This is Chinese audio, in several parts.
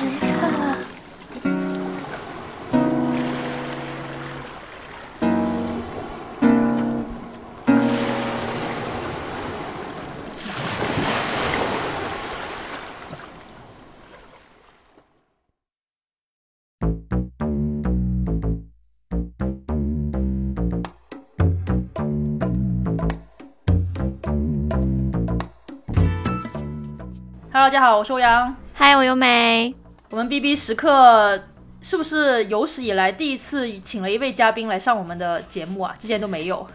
时刻。Hello，大家好，我是欧阳。嗨，我优美。我们 B B 时刻是不是有史以来第一次请了一位嘉宾来上我们的节目啊？之前都没有。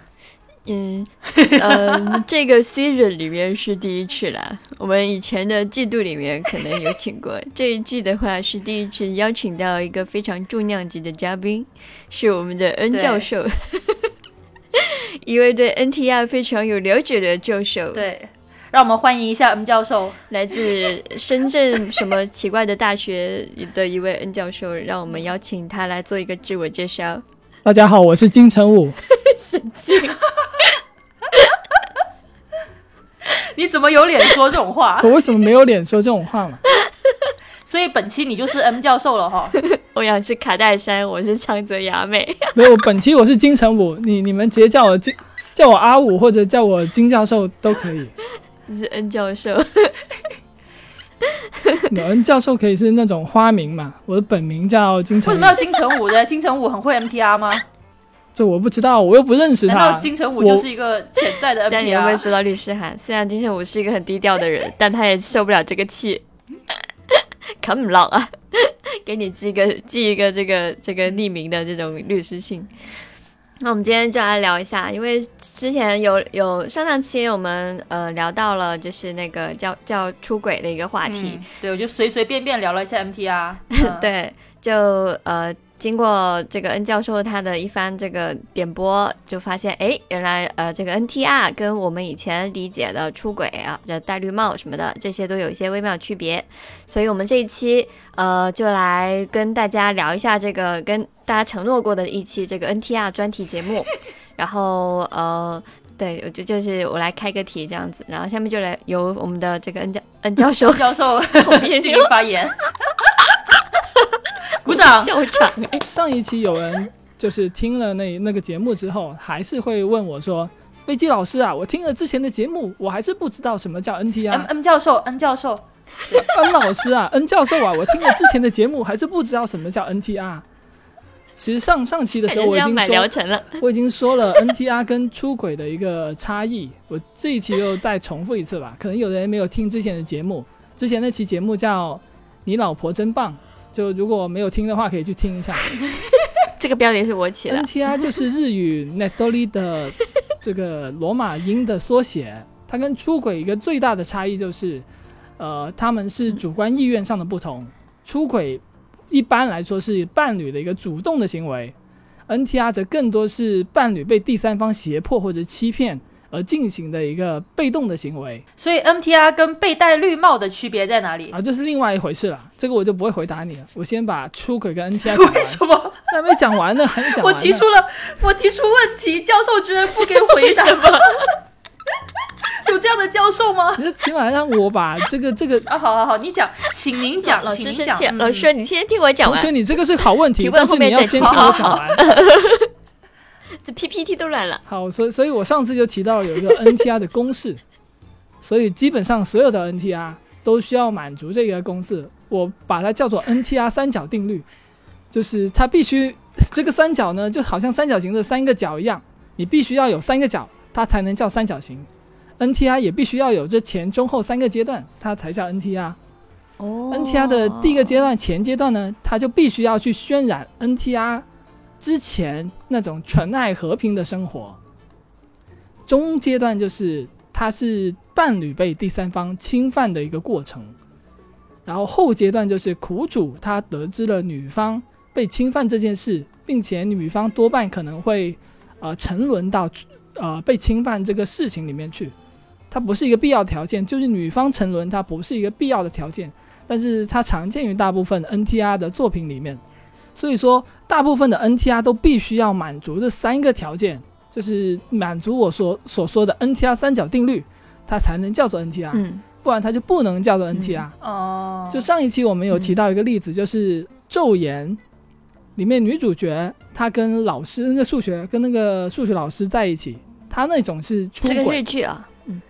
嗯，嗯，这个 season 里面是第一次啦。我们以前的季度里面可能有请过，这一季的话是第一次邀请到一个非常重量级的嘉宾，是我们的恩教授，一位对 NTR 非常有了解的教授。对，让我们欢迎一下 M 教授，来自深圳什么奇怪的大学的一位 N 教授，让我们邀请他来做一个自我介绍。大家好，我是金城武。神经。你怎么有脸说这种话？我为什么没有脸说这种话嘛？所以本期你就是 M 教授了哈。欧阳是卡戴珊，我是长泽雅美。没有，本期我是金城武，你你们直接叫我金，叫我阿武或者叫我金教授都可以。你是恩教授。N 教授可以是那种花名嘛？我的本名叫金城。为什么要金城武的？金城武很会 MTR 吗？这我不知道，我又不认识他。难道金城武就是一个潜在的 MTR？但你有没有收到律师函？虽然金城武是一个很低调的人，但他也受不了这个气，啃不落啊！给你寄一个寄一个这个这个匿名的这种律师信。那我们今天就来聊一下，因为之前有有上上期我们呃聊到了就是那个叫叫出轨的一个话题，嗯、对我就随随便便聊了一下 MTR，嗯、对，就呃。经过这个 N 教授他的一番这个点播，就发现哎，原来呃这个 NTR 跟我们以前理解的出轨啊，这戴绿帽什么的，这些都有一些微妙区别。所以我们这一期呃就来跟大家聊一下这个跟大家承诺过的一期这个 NTR 专题节目。然后呃对，就就是我来开个题这样子，然后下面就来由我们的这个恩教恩教授教授 进行发言。鼓掌！校长哎，上一期有人就是听了那那个节目之后，还是会问我说：“飞机老师啊，我听了之前的节目，我还是不知道什么叫 NTR。” M M 教授，N 教授，N 老师啊，N 教授啊，我听了之前的节目，还是不知道什么叫 NTR。其实上上期的时候我已经说了，我已经说了 NTR 跟出轨的一个差异。我这一期又再重复一次吧，可能有的人没有听之前的节目，之前那期节目叫《你老婆真棒》。就如果没有听的话，可以去听一下。这个标题是我起的。NTR 就是日语 Netoli 的这个罗马音的缩写。它跟出轨一个最大的差异就是，呃，他们是主观意愿上的不同。出轨一般来说是伴侣的一个主动的行为，NTR 则更多是伴侣被第三方胁迫或者欺骗而进行的一个被动的行为，所以 MTR 跟被戴绿帽的区别在哪里啊？这是另外一回事了，这个我就不会回答你了。我先把出轨跟 NTR 讲完。为什么？还没讲完呢，还没讲完。我提出了，我提出问题，教授居然不给回答 什么？有这样的教授吗？你起码让我把这个这个啊，好好好，你讲，请您讲，老师生讲。气，老师你先听我讲完。同学，你这个是好问题，提问后面你要先听我讲完。这 PPT 都乱了。好，所以所以我上次就提到有一个 NTR 的公式，所以基本上所有的 NTR 都需要满足这个公式，我把它叫做 NTR 三角定律，就是它必须这个三角呢，就好像三角形的三个角一样，你必须要有三个角，它才能叫三角形。NTR 也必须要有这前中后三个阶段，它才叫 NTR。哦，NTR 的第一个阶段前阶段呢，它就必须要去渲染 NTR。之前那种纯爱和平的生活，中阶段就是它是伴侣被第三方侵犯的一个过程，然后后阶段就是苦主他得知了女方被侵犯这件事，并且女方多半可能会呃沉沦到呃被侵犯这个事情里面去，它不是一个必要条件，就是女方沉沦它不是一个必要的条件，但是它常见于大部分 NTR 的作品里面。所以说，大部分的 NTR 都必须要满足这三个条件，就是满足我所所说的 NTR 三角定律，它才能叫做 NTR。嗯，不然它就不能叫做 NTR。哦，就上一期我们有提到一个例子，就是《昼颜》里面女主角她跟老师那个数学跟那个数学老师在一起，她那种是出是个轨日，剧啊，嗯，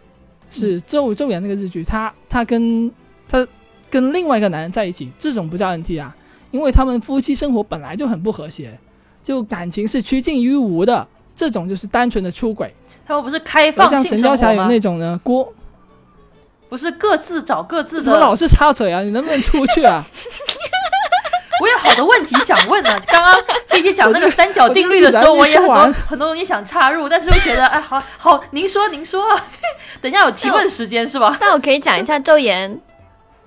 是昼昼颜那个日剧，她她跟她跟另外一个男人在一起，这种不叫 NT 啊，因为他们夫妻生活本来就很不和谐，就感情是趋近于无的，这种就是单纯的出轨。他们不是开而放像《神雕侠侣》？那种呢，郭不是各自找各自的。怎么老是插嘴啊？你能不能出去啊？我有好多问题想问呢。刚刚飞机讲那个三角定律的时候，我我也很多 很多东西想插入，但是又觉得哎，好好，您说您说，等一下有提问时间是吧？那我可以讲一下《昼颜》，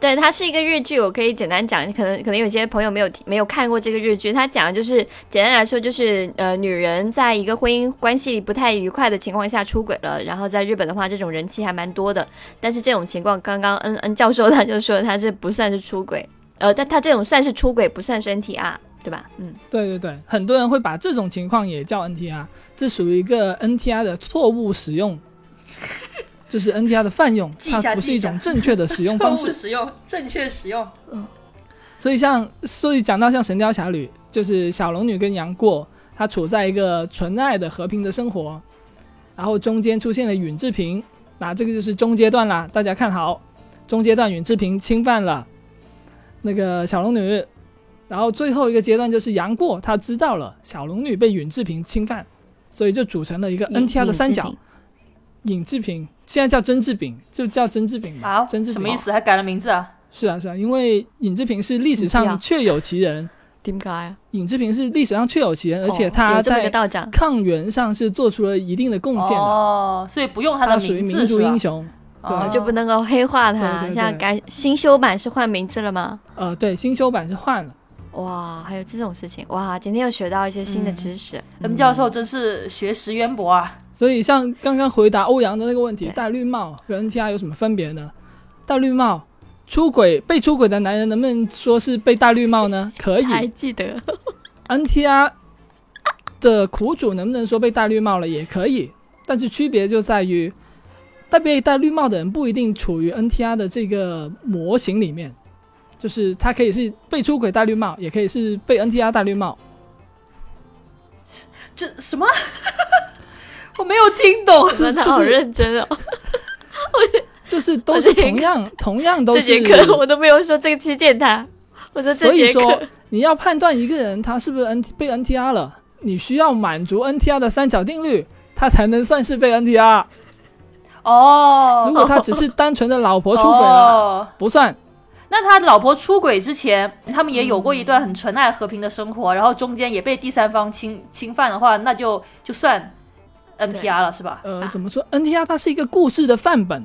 对，它是一个日剧，我可以简单讲，可能可能有些朋友没有没有看过这个日剧，它讲的就是简单来说就是呃，女人在一个婚姻关系不太愉快的情况下出轨了，然后在日本的话，这种人气还蛮多的，但是这种情况，刚刚恩恩教授他就说他这不算是出轨，呃，但他这种算是出轨，不算是 NTR，对吧？嗯，对对对，很多人会把这种情况也叫 NTR，这属于一个 NTR 的错误使用，就是 NTR 的泛用，它不是一种正确的使用方式。使用，正确使用。嗯所以像，所以讲到像《神雕侠侣》，就是小龙女跟杨过，她处在一个纯爱的和平的生活，然后中间出现了允志平，那这个就是中阶段啦，大家看好，中阶段允志平侵犯了那个小龙女，然后最后一个阶段就是杨过他知道了小龙女被允志平侵犯，所以就组成了一个 NTR 的三角尹志平现在叫曾志炳，就叫曾志炳吧，啊，甄志什么意思？还改了名字啊？是啊是啊，因为尹志平是历史上确有其人。点解啊？尹志平是历史上确有其人，而且哦他在，抗元上是做出了一定的贡献的，哦，所以不用他他的属于民族名字是吧英雄。对哦就不能够黑化他。对对对像改新修版是换名字了吗？呃，对，新修版是换了。哇，还有这种事情哇！今天又学到一些新的知识。M 教授真是学识渊博啊！所以像刚刚回答欧阳的那个问题，戴绿帽和 NTR 有什么分别呢？戴绿帽出轨被出轨的男人能不能说是被戴绿帽呢？可以。还记得 NTR 的苦主能不能说被戴绿帽了？也可以。但是区别就在于，戴被戴绿帽的人不一定处于 NTR 的这个模型里面，就是他可以是被出轨戴绿帽，也可以是被 NTR 戴绿帽。这什么？我没有听懂。真的好就是认真哦！就是都是同样同样都这是节课我都没有说这个期见他，我说这所以说你要判断一个人他是不是 N 被 NTR 了，你需要满足 NTR 的三角定律，他才能算是被 NTR。哦，如果他只是单纯的老婆出轨了，哦不算。那他老婆出轨之前，他们也有过一段很纯爱和平的生活，然后中间也被第三方侵侵犯的话，那就就算 NTR 了，是吧？呃，怎么说？NTR 它是一个故事的范本，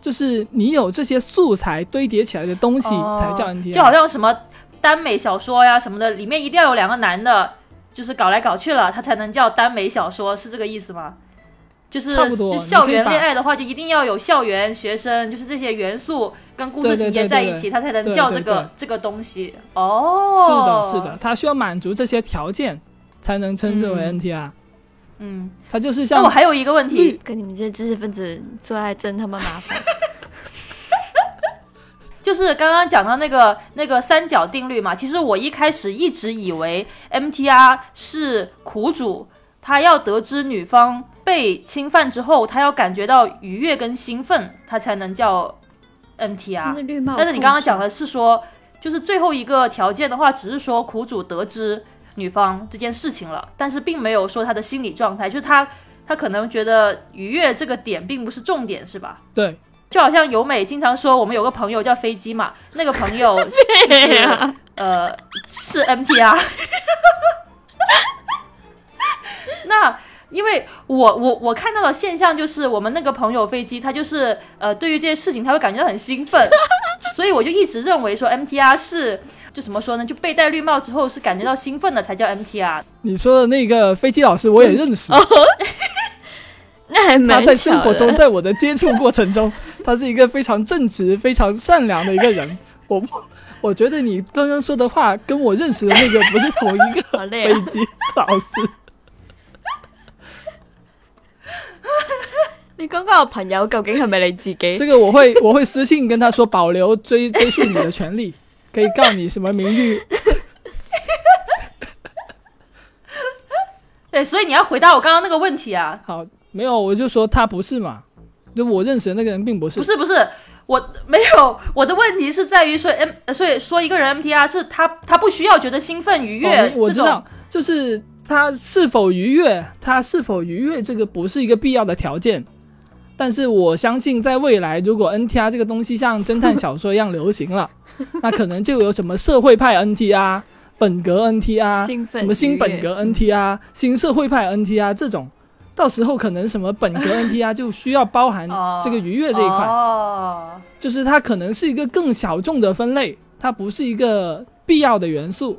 就是你有这些素材堆叠起来的东西哦才叫 NTR。就好像什么耽美小说呀什么的，里面一定要有两个男的，就是搞来搞去了，它才能叫耽美小说，是这个意思吗？就是就校园恋爱的话，就一定要有校园学生，就是这些元素跟故事情节对对对在一起，它才能叫这个这个东西。哦，是的，是的，，它需要满足这些条件才能称之为嗯 NTR。嗯。它就是像那我还有一个问题，跟你们这些知识分子做爱真他妈麻烦。就是刚刚讲到那个那个三角定律嘛，其实我一开始一直以为 MTR 是苦主，他要得知女方被侵犯之后，他要感觉到愉悦跟兴奋，他才能叫 MTR。但是绿帽，但是你刚刚讲的是说，就是最后一个条件的话，只是说苦主得知女方这件事情了，但是并没有说他的心理状态，就是他他可能觉得愉悦这个点并不是重点，是吧？对，就好像由美经常说，我们有个朋友叫飞机嘛，那个朋友就是呃是 MTR。那因为我我我看到的现象就是，我们那个朋友飞机，他就是呃对于这些事情他会感觉到很兴奋，所以我就一直认为说 MTR 是就怎么说呢，就被戴绿帽之后是感觉到兴奋的才叫 MTR。你说的那个飞机老师我也认识，那还蛮他在生活中，在我的接触过程中，他是一个非常正直、非常善良的一个人。我我觉得你刚刚说的话跟我认识的那个不是同一个！飞机老师。那你嗰個朋友究竟係咪你自己？这个我会我会私信跟他说，保留追追溯你的权利，可以告你什么名誉。对，所以你要回答我刚刚那个问题啊。好，没有，我就说他不是嘛，就我认识的那个人并不是。不是不是，我没有，我的问题是在于说 M，呃所以说一个人 MTR 是他他不需要觉得兴奋愉悦，哦我知道，就是他是否愉悦，他是否愉悦，这个不是一个必要的条件。但是我相信，在未来，如果 NTR 这个东西像侦探小说一样流行了，那可能就有什么社会派 NT 啊、本格 NT 啊、什么新本格 NT 啊、新社会派 NT 啊这种，到时候可能什么本格 NT 啊 就需要包含哦这个愉悦这一块。哦，就是它可能是一个更小众的分类，它不是一个必要的元素。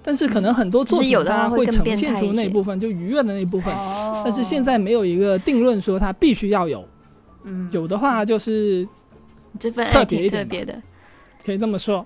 但是可能很多作品它会呈现出那一部分，就愉悦的那部分。哦。但是现在没有一个定论说它必须要有，嗯，有的话就是这份特爱挺特别的。可以这么说。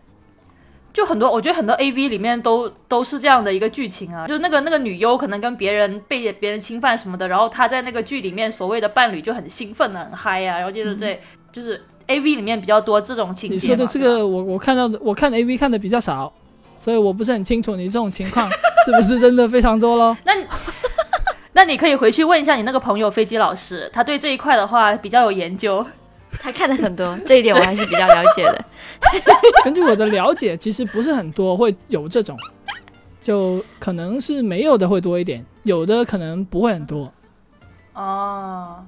就很多，我觉得很多 A V 里面都都是这样的一个剧情啊，就是那个那个女优可能跟别人被别人侵犯什么的，然后她在那个剧里面所谓的伴侣就很兴奋啊，很嗨啊，然后就是这、就是 A V 里面比较多这种情节。你说的这个，我我看到的，我看 A V 看的比较少，所以我不是很清楚你这种情况 是不是真的非常多咯。那 那你可以回去问一下你那个朋友飞机老师，他对这一块的话比较有研究。他看了很多，这一点我还是比较了解的。根据我的了解，其实不是很多会有这种，就可能是没有的会多一点，有的可能不会很多。哦，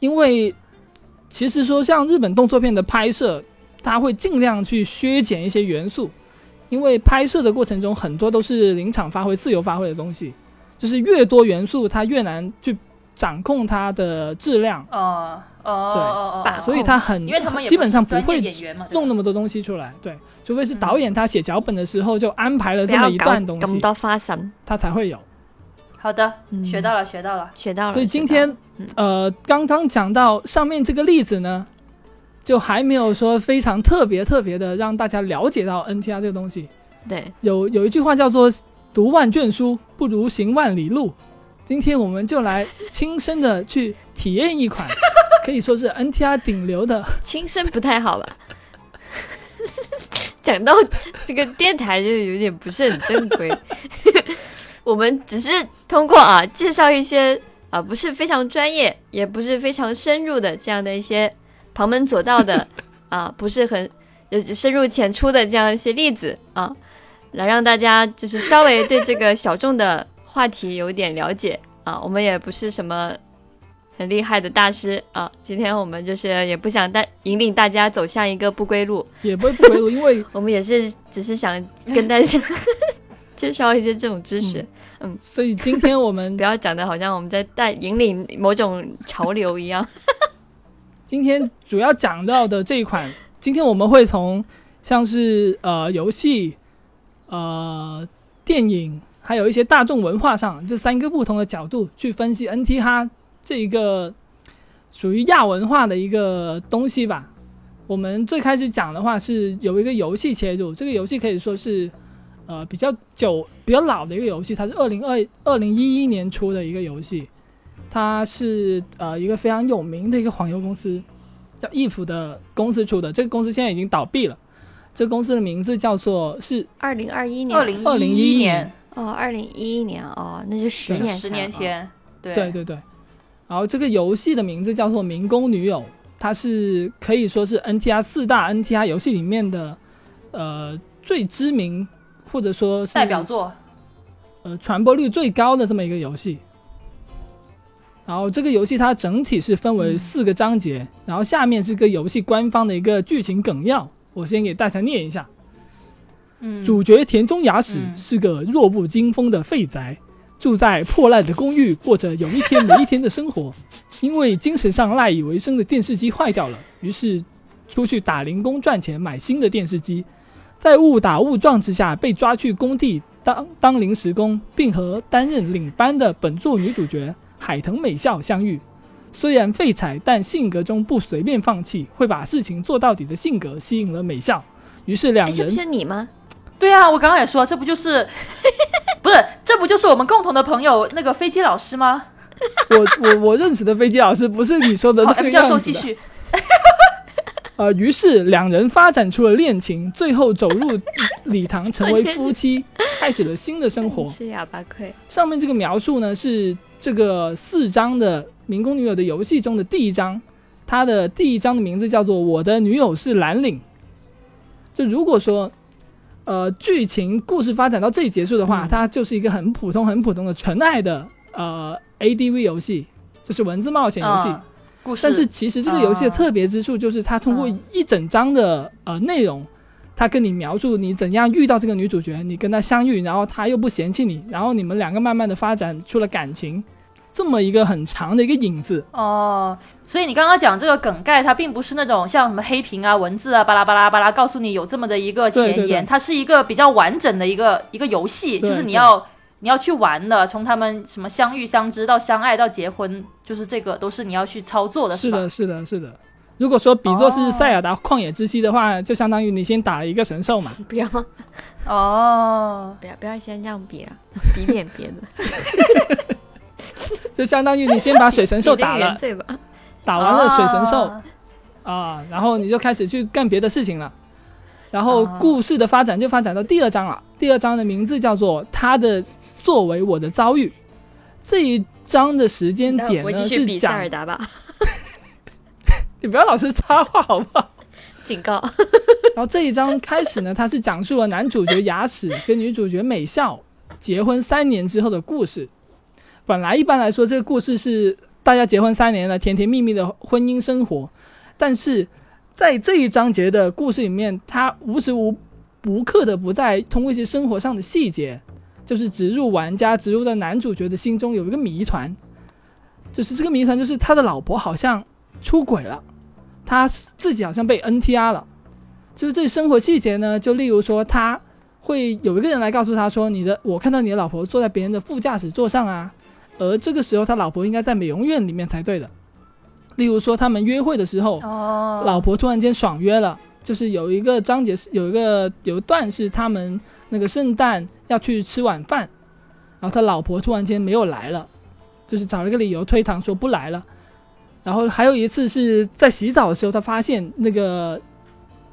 因为其实说像日本动作片的拍摄，它会尽量去削减一些元素，因为拍摄的过程中很多都是临场发挥、自由发挥的东西，就是越多元素，它越难去掌控它的质量，哦哦哦把哦，所以他很因为他们基本上不会弄那么多东西出来。对，除非是导演他写脚本的时候就安排了这么一段东西，咁多花神，他才会有。好的，嗯学到了，学到了。学到了。所以今天，呃，刚刚讲到上面这个例子呢，就还没有说非常特别特别的让大家了解到 NTR 这个东西。对有有一句话叫做“读万卷书，不如行万里路”。今天我们就来亲身的去体验一款，可以说是 NTR 顶流的。亲身不太好吧？讲到这个电台就有点不是很正规，我们只是通过啊介绍一些啊不是非常专业，也不是非常深入的这样的一些旁门左道的啊不是很呃深入浅出的这样一些例子啊，来让大家就是稍微对这个小众的话题有点了解啊。我们也不是什么很厉害的大师啊。今天我们就是也不想带引领大家走向一个不归路，也不会不归路，因为 我们也是只是想跟大家 介绍一些这种知识，嗯所以今天我们 不要讲的好像我们在带引领某种潮流一样。今天主要讲到的这一款，今天我们会从像是呃游戏、呃电影，还有一些大众文化上这三个不同的角度去分析 NT 哈这一个属于亚文化的一个东西吧。我们最开始讲的话是有一个游戏切入，这个游戏可以说是呃比较久、比较老的一个游戏，它是二零二二零一一年出的一个游戏。它是呃一个非常有名的一个黄油公司，叫 if 的公司出的。这个公司现在已经倒闭了。这个公司的名字叫做是二零二一年，二零2011一年哦，二零一一年哦，那就十年十年哦。前，对对对对。然后这个游戏的名字叫做《民工女友》，它是可以说是 NTR 四大 NTR 游戏里面的呃最知名或者说是代表作，呃传播率最高的这么一个游戏。然后这个游戏它整体是分为四个章节，然后下面是个游戏官方的一个剧情梗要，我先给大家念一下。嗯，主角田中雅史嗯是个弱不禁风的废宅，住在破烂的公寓，过着有一天没一天的生活。因为精神上赖以为生的电视机坏掉了，于是出去打零工赚钱买新的电视机。在误打误撞之下被抓去工地当当临时工，并和担任领班的本作女主角海藤美孝相遇。虽然废柴，但性格中不随便放弃，会把事情做到底的性格吸引了美孝。于是两哎，这不人是你吗？对啊，我刚刚也说，这不就是 不是这不就是我们共同的朋友那个飞机老师吗？我我我认识的飞机老师不是你说的好这个，M 教授。继续。呃，于是两人发展出了恋情，最后走入礼堂，成为夫妻，开始了新的生活。是哑巴亏。上面这个描述呢，是这个四章的《民工女友的游戏》中的第一章，它的第一章的名字叫做《我的女友是蓝领》。就如果说，呃，剧情故事发展到这里结束的话，嗯。它就是一个很普通、很普通的纯爱的呃 ADV 游戏，就是文字冒险游戏。嗯故事，但是其实这个游戏的特别之处就是它通过嗯一整章的呃内容，它跟你描述你怎样遇到这个女主角，你跟她相遇，然后她又不嫌弃你，然后你们两个慢慢的发展出了感情，这么一个很长的一个影子。哦，所以你刚刚讲这个梗概，它并不是那种像什么黑屏啊、文字啊、巴拉巴拉巴拉，告诉你有这么的一个前言，对对对它是一个比较完整的一个一个游戏，就是你要你要去玩的，从他们什么相遇、相知到相爱到结婚，就是这个都是你要去操作的，吧？是的，是的，是的。如果说比作是哦塞尔达旷野之息的话，就相当于你先打了一个神兽嘛。不要哦，不要不要先这样比了，比点别的。就相当于你先把水神兽打了。打完了水神兽啊啊，然后你就开始去干别的事情了。然后啊故事的发展就发展到第二章了。第二章的名字叫做《他的作为我的遭遇》。这一章的时间点呢我继续比塞是讲，尔达吧，你不要老是插话好不好？警告。然后这一章开始呢，它是讲述了男主角牙齿跟女主角美笑结婚三年之后的故事。本来一般来说，这个故事是大家结婚三年了，甜甜蜜蜜的婚姻生活，但是在这一章节的故事里面，他无时无无刻的不在通过一些生活上的细节，就是植入玩家植入到男主角的心中有一个谜团，就是这个谜团就是他的老婆好像出轨了，他自己好像被 NTR 了。就是这生活细节呢，就例如说，他会有一个人来告诉他说：“你的，我看到你的老婆坐在别人的副驾驶座上啊。”而这个时候，他老婆应该在美容院里面才对的。例如说，他们约会的时候，哦，老婆突然间爽约了，就是有一个章节是有一个有一段是他们那个圣诞要去吃晚饭，然后他老婆突然间没有来了，就是找了个理由推搪说不来了。然后还有一次是在洗澡的时候，他发现那个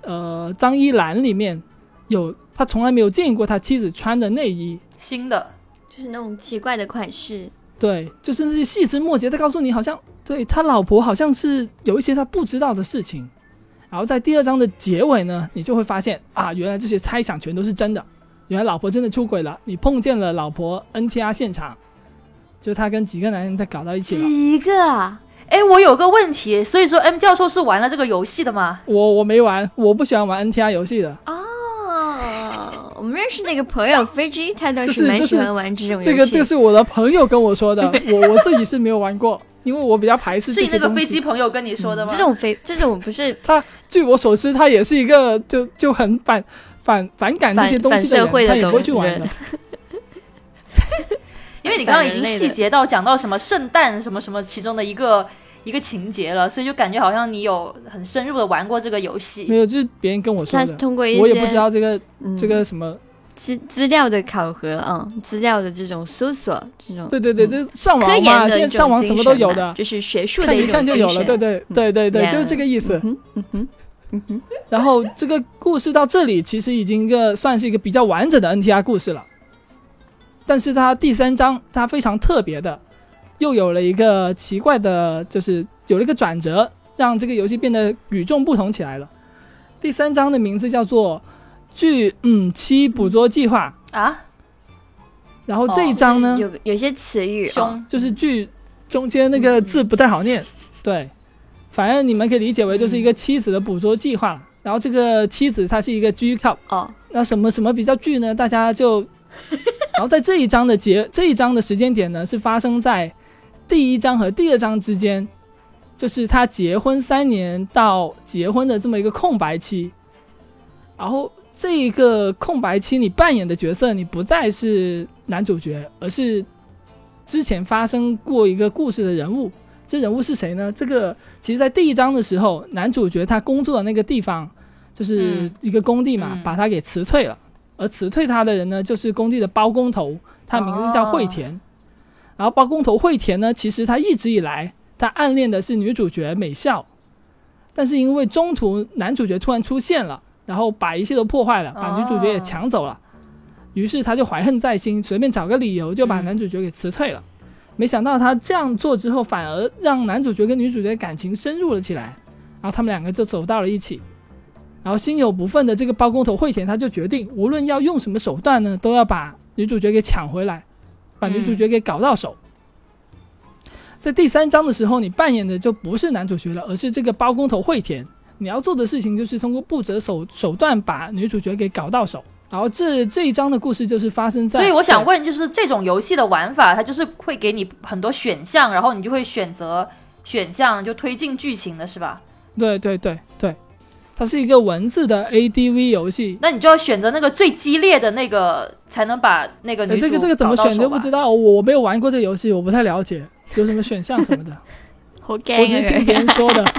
呃脏衣篮里面有他从来没有见过他妻子穿的内衣，新的就是那种奇怪的款式，对，就是那些细枝末节，的告诉你好像对他老婆好像是有一些他不知道的事情。然后在第二章的结尾呢，你就会发现啊，原来这些猜想全都是真的，原来老婆真的出轨了，你碰见了老婆 NTR 现场，就是他跟几个男人在搞到一起了。几个啊？哎，我有个问题，所以说 M 教授是玩了这个游戏的吗？我我没玩，我不喜欢玩 NTR 游戏的。哦，我们认识那个朋友飞机，他倒就是蛮喜欢玩这种游戏。这个这个是我的朋友跟我说的，我我自己是没有玩过，因为我比较排斥这是你些东西。那个飞机朋友跟你说的吗？这种飞这种不是 他据我所知，他也是一个就就很反反反感这些东西的人，反反社会的他也不会去玩的。因为你刚刚已经细节到讲到什么圣诞什么什么其中的一个一个情节了，所以就感觉好像你有很深入的玩过这个游戏没。有，就是别人跟我说他的，通过一些我也不知道这个嗯这个什么。资资料的考核啊，资料的这种搜索，这种对对对，嗯就是上网嘛，研的一种现在上网什么都有的，就是学术的看一看就有了。对对对对对就是这个意思。嗯哼嗯哼然后这个故事到这里，其实已经一个算是一个比较完整的 NTR 故事了。但是它第三章它非常特别的，又有了一个奇怪的，就是有了一个转折，让这个游戏变得与众不同起来了。第三章的名字叫做《巨嗯七捕捉计划》，啊，然后这一章呢，有有些词语就是剧中间那个字不太好念，对，反正你们可以理解为就是一个妻子的捕捉计划了。然后这个妻子她是一个 G cup，哦，那什么什么比较剧呢？大家就，然后在这一章的结这一章的时间点呢，是发生在第一章和第二章之间，就是他结婚三年到结婚的这么一个空白期。然后这一个空白期，你扮演的角色你不再是男主角，而是之前发生过一个故事的人物。这人物是谁呢？这个其实，在第一章的时候，男主角他工作的那个地方就是嗯一个工地嘛，嗯把他给辞退了。而辞退他的人呢，就是工地的包工头，他名字叫惠田。然然后包工头惠田呢，其实他一直以来他暗恋的是女主角美孝，但是因为中途男主角突然出现了，然后把一切都破坏了，把女主角也抢走了，于是他就怀恨在心，随便找个理由就把嗯男主角给辞退了。没想到他这样做之后，反而让男主角跟女主角感情深入了起来，然后他们两个就走到了一起。然后心有不忿的这个包工头惠田，他就决定无论要用什么手段呢，都要把女主角给抢回来，把女主角给搞到手。在第三章的时候，你扮演的就不是男主角了，而是这个包工头惠田。你要做的事情就是通过不择手手段把女主角给搞到手。然后这这一章的故事就是发生在，所以我想问，就是这种游戏的玩法，它就是会给你很多选项，然后你就会选择选项就推进剧情的是吧？对对对对，它是一个文字的 ADV 游戏。那你就要选择那个最激烈的那个，才能把那个女主呃这个这个怎么选都不知道。我我没有玩过这个游戏，我不太了解有什么选项什么的，好我只是听别人说的。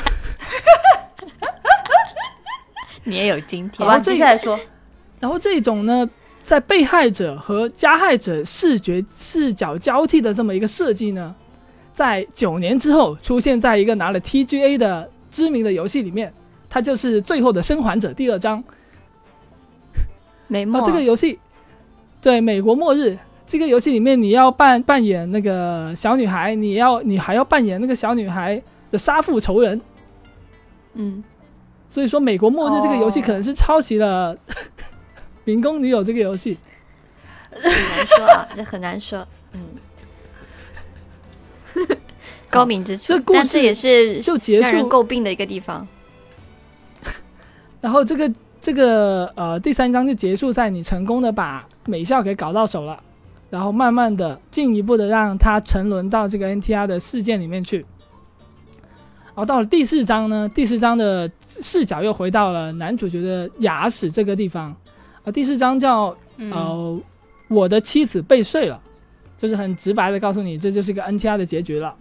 你也有今天好吧，然后这接下来说，然后这种呢，在被害者和加害者视觉视角交替的这么一个设计呢，在九年之后出现在一个拿了 TGA 的知名的游戏里面，它就是《最后的生还者》第二章。美墨、啊，这个游戏对美国末日这个游戏里面，你要扮扮演那个小女孩，你要你还要扮演那个小女孩的杀父仇人。嗯，所以说，美国末日这个游戏哦可能是抄袭了《民工女友》这个游戏。很难说啊，这很难说。嗯，高明之处，这故事也是就结束，诟病的一个地方。然后这个这个呃第三章就结束在你成功的把美校给搞到手了，然后慢慢的进一步的让他沉沦到这个 NTR 的事件里面去。然后到了第四章呢，第四章的视角又回到了男主角的牙齿这个地方。啊，第四章叫嗯，呃，我的妻子被睡了，就是很直白的告诉你，这就是一个 NTR 的结局了。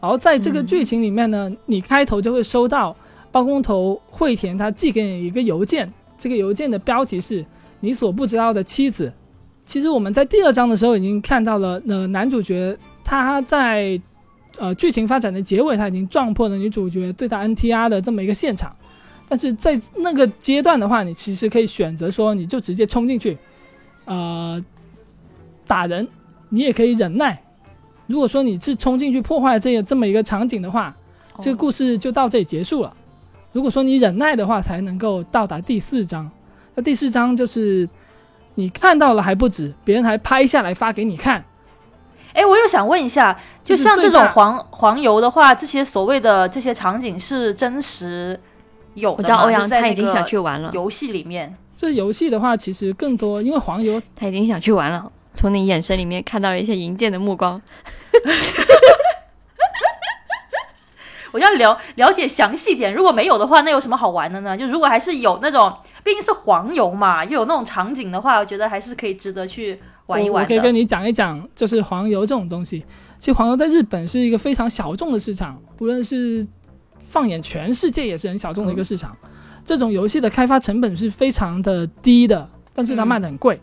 然后在这个剧情里面呢，你开头就会收到包工头惠田他寄给你一个邮件，这个邮件的标题是“你所不知道的妻子”。其实我们在第二章的时候已经看到了，呃，男主角他在呃剧情发展的结尾，他已经撞破了女主角对他 NTR 的这么一个现场。但是在那个阶段的话，你其实可以选择说，你就直接冲进去，呃，打人，你也可以忍耐。如果说你是冲进去破坏这个这么一个场景的话，这个故事就到这里结束了。如果说你忍耐的话，才能够到达第四章。那第四章就是你看到了还不止，别人还拍下来发给你看。哎，我又想问一下，就就是像这种黄黄油的话，这些所谓的这些场景是真实有？我知道欧阳在他已经那个想去玩了，游戏里面。这游戏的话，其实更多，因为黄油他已经想去玩了。从你眼神里面看到了一些银剑的目光。我要了了解详细点，如果没有的话，那有什么好玩的呢？就如果还是有那种，毕竟是黄油嘛，又有那种场景的话，我觉得还是可以值得去玩一我我玩的。可以跟你讲一讲，就是黄油这种东西。其实黄油在日本是一个非常小众的市场，无论是放眼全世界也是很小众的一个市场。这种游戏的开发成本是非常的低的，但是它嗯卖的很贵。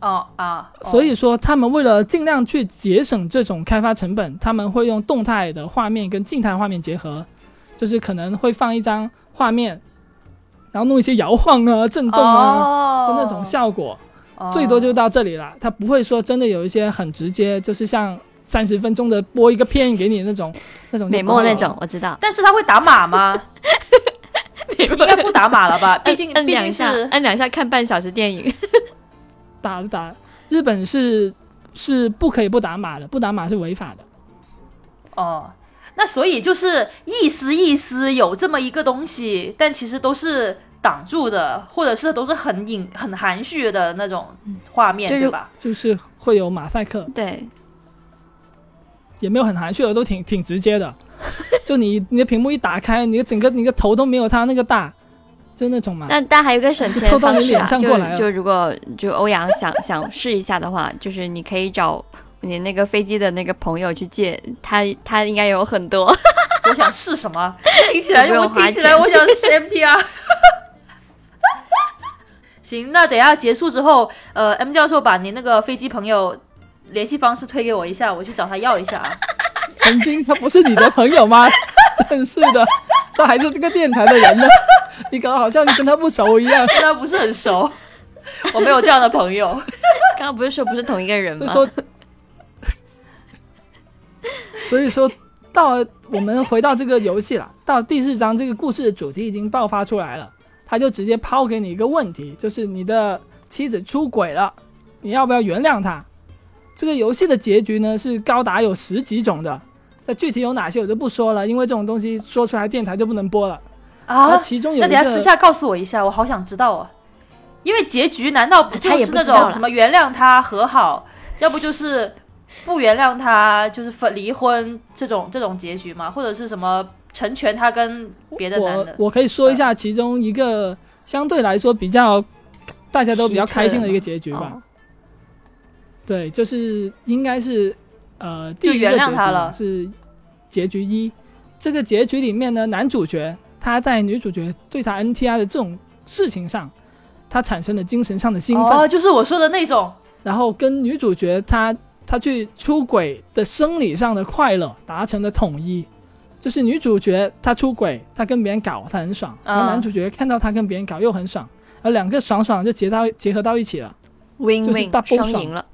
哦啊，哦所以说，他们为了尽量去节省这种开发成本，他们会用动态的画面跟静态画面结合，就是可能会放一张画面，然后弄一些摇晃啊、震动啊、哦的那种效果，哦最多就到这里了。它不会说真的有一些很直接，就是像三十分钟的播一个片给你那种 那种美墨那种，我知道。但是他会打码吗？应该不打码了吧？毕竟毕竟摁两下，是摁两下看半小时电影。打的打。日本是是不可以不打码的，不打码是违法的。哦，那所以就是意思意思有这么一个东西，但其实都是挡住的，或者是都是很隐很含蓄的那种画面，就是对吧？就是会有马赛克，对，也没有很含蓄的，都挺挺直接的。就你你的屏幕一打开，你的整个你的头都没有他那个大，就那种嘛。但但还有一个省钱 凑到你方式啊，脸上过来就就如果就欧阳想想试一下的话，就是你可以找你那个飞机的那个朋友去借，他他应该有很多。我想试什么？听起来我听起来我想试 MTR。行，那等下结束之后，呃，M 教授把您那个飞机朋友联系方式推给我一下，我去找他要一下啊。曾经他不是你的朋友吗？真是的，他还是这个电台的人呢。你搞得好像你跟他不熟一样。跟他不是很熟，我没有这样的朋友。刚刚不是说不是同一个人吗？所以说，所以说到我们回到这个游戏了，到第四章这个故事的主题已经爆发出来了，他就直接抛给你一个问题，就是你的妻子出轨了，你要不要原谅她？这个游戏的结局呢是高达有十几种的，那具体有哪些我就不说了，因为这种东西说出来电台就不能播了。啊，其中有一那等下私下告诉我一下，我好想知道哦。因为结局难道不就是那种什么原谅他和好，要不就是不原谅他，就是分离婚这种这种结局吗？或者是什么成全他跟别的男的？我我可以说一下其中一个相对来说比较大家都比较开心的一个结局吧。哦对，就是应该是呃第就原一个结局谅他了是结局一。这个结局里面呢，男主角他在女主角对他 NTR 的这种事情上，他产生了精神上的兴奋，哦，就是我说的那种。然后跟女主角她她去出轨的生理上的快乐达成了统一。就是女主角她出轨，她跟别人搞，她很爽；然后嗯男主角看到她跟别人搞又很爽，而两个爽爽就结到结合到一起了。，win 就是 win 大波爽双赢了。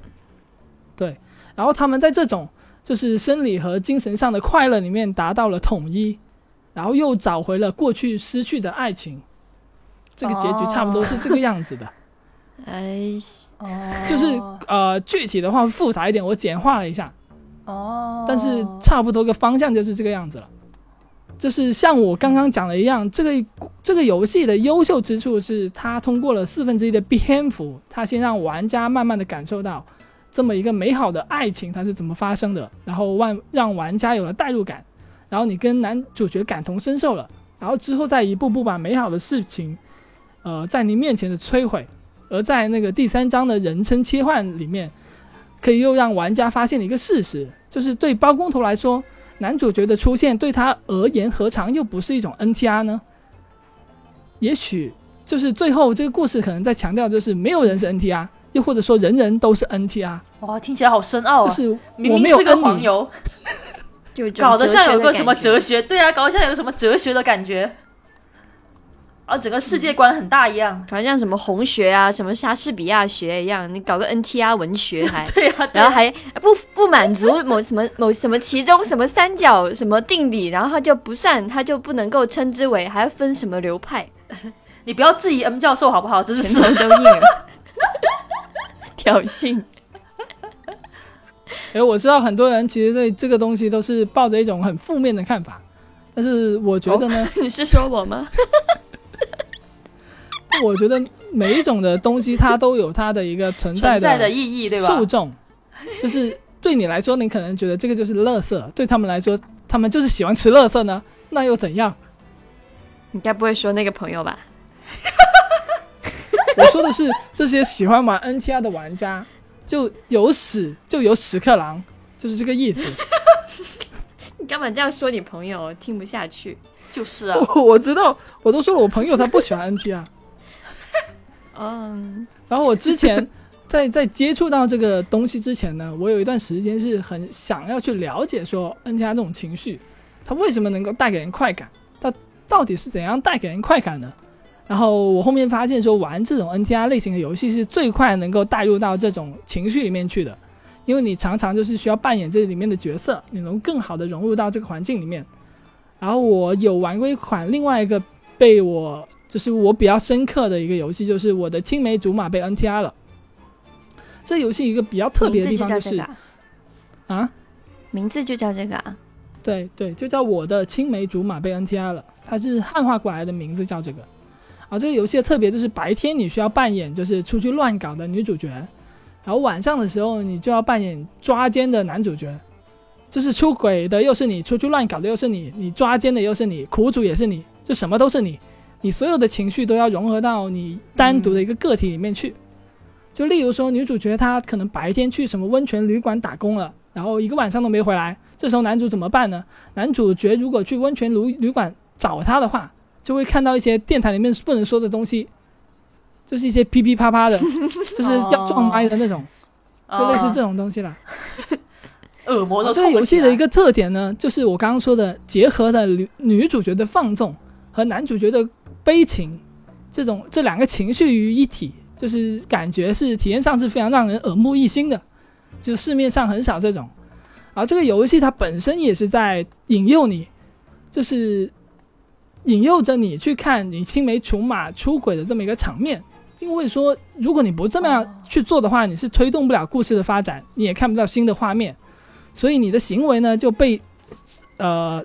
然后他们在这种就是生理和精神上的快乐里面达到了统一，然后又找回了过去失去的爱情。这个结局差不多是这个样子的，哎，哦，就是呃具体的话复杂一点，我简化了一下，哦，但是差不多个方向就是这个样子了。就是像我刚刚讲的一样，这个这个游戏的优秀之处是，它通过了四分之一的篇幅，它先让玩家慢慢的感受到这么一个美好的爱情它是怎么发生的，然后万让玩家有了代入感，然后你跟男主角感同身受了，然后之后再一步步把美好的事情，呃，在你面前的摧毁，而在那个第三章的人称切换里面，可以又让玩家发现了一个事实，就是对包工头来说，男主角的出现对他而言，何尝又不是一种 NTR 呢？也许就是最后这个故事可能在强调，就是没有人是 NTR，又或者说人人都是 NTR，哇，听起来好深奥啊！就是明我没有明是个黄油，就搞得像有个什么哲学，对啊，搞得像有个什么哲学的感觉，啊，整个世界观很大一样。好像什么红学啊，什么莎士比亚学一样，你搞个 NTR 文学还。对啊，啊。然后还不不满足某什么某什么其中什么三角什么定理，然后它就不算，它就不能够称之为，还要分什么流派，你不要质疑 M 教授好不好？真是全头都硬了，挑衅。哎，我知道很多人其实对这个东西都是抱着一种很负面的看法，但是我觉得呢，你是说我吗？我觉得每一种的东西它都有它的一个存在存在的意义，对吧？受众，就是对你来说，你可能觉得这个就是垃圾，对他们来说，他们就是喜欢吃垃圾呢，那又怎样？你该不会说那个朋友吧？我说的是这些喜欢玩 NTR 的玩家，就有屎就有屎壳郎，就是这个意思。你干嘛这样说你朋友？听不下去。就是啊，我我知道，我都说了，我朋友他不喜欢 NTR。嗯，然后我之前在在接触到这个东西之前呢，我有一段时间是很想要去了解说 NTR 这种情绪，它为什么能够带给人快感？它到底是怎样带给人快感的？然后我后面发现说，玩这种 NTR 类型的游戏是最快能够带入到这种情绪里面去的，因为你常常就是需要扮演这里面的角色，你能更好的融入到这个环境里面。然后我有玩过一款另外一个被我就是我比较深刻的一个游戏，就是我的青梅竹马被 NTR 了。这游戏一个比较特别的地方就是啊，名字就叫这个啊。对对，就叫我的青梅竹马被 NTR 了，它是汉化过来的名字叫这个。啊，这个游戏的特别就是白天你需要扮演就是出去乱搞的女主角，然后晚上的时候你就要扮演抓奸的男主角，就是出轨的又是你，出去乱搞的又是你，你抓奸的又是你，苦主也是你，就什么都是你，你所有的情绪都要融合到你单独的一个个体里面去。就例如说，女主角她可能白天去什么温泉旅馆打工了，然后一个晚上都没回来，这时候男主怎么办呢？男主角如果去温泉旅旅馆找她的话，就会看到一些电台里面不能说的东西，就是一些噼噼啪啪的，就是要撞麦的那种。就类似这种东西啦。恶魔的这个游戏的一个个特点呢，就是我刚刚说的，结合了女女主角的放纵和男主角的悲情，这种这两个情绪于一体，就是感觉是体验上是非常让人耳目一新的，就市面上很少这种。而这个游戏它本身也是在引诱你，就是引诱着你去看你青梅竹马出轨的这么一个场面。因为说，如果你不这么样去做的话，你是推动不了故事的发展，你也看不到新的画面。所以你的行为呢就被呃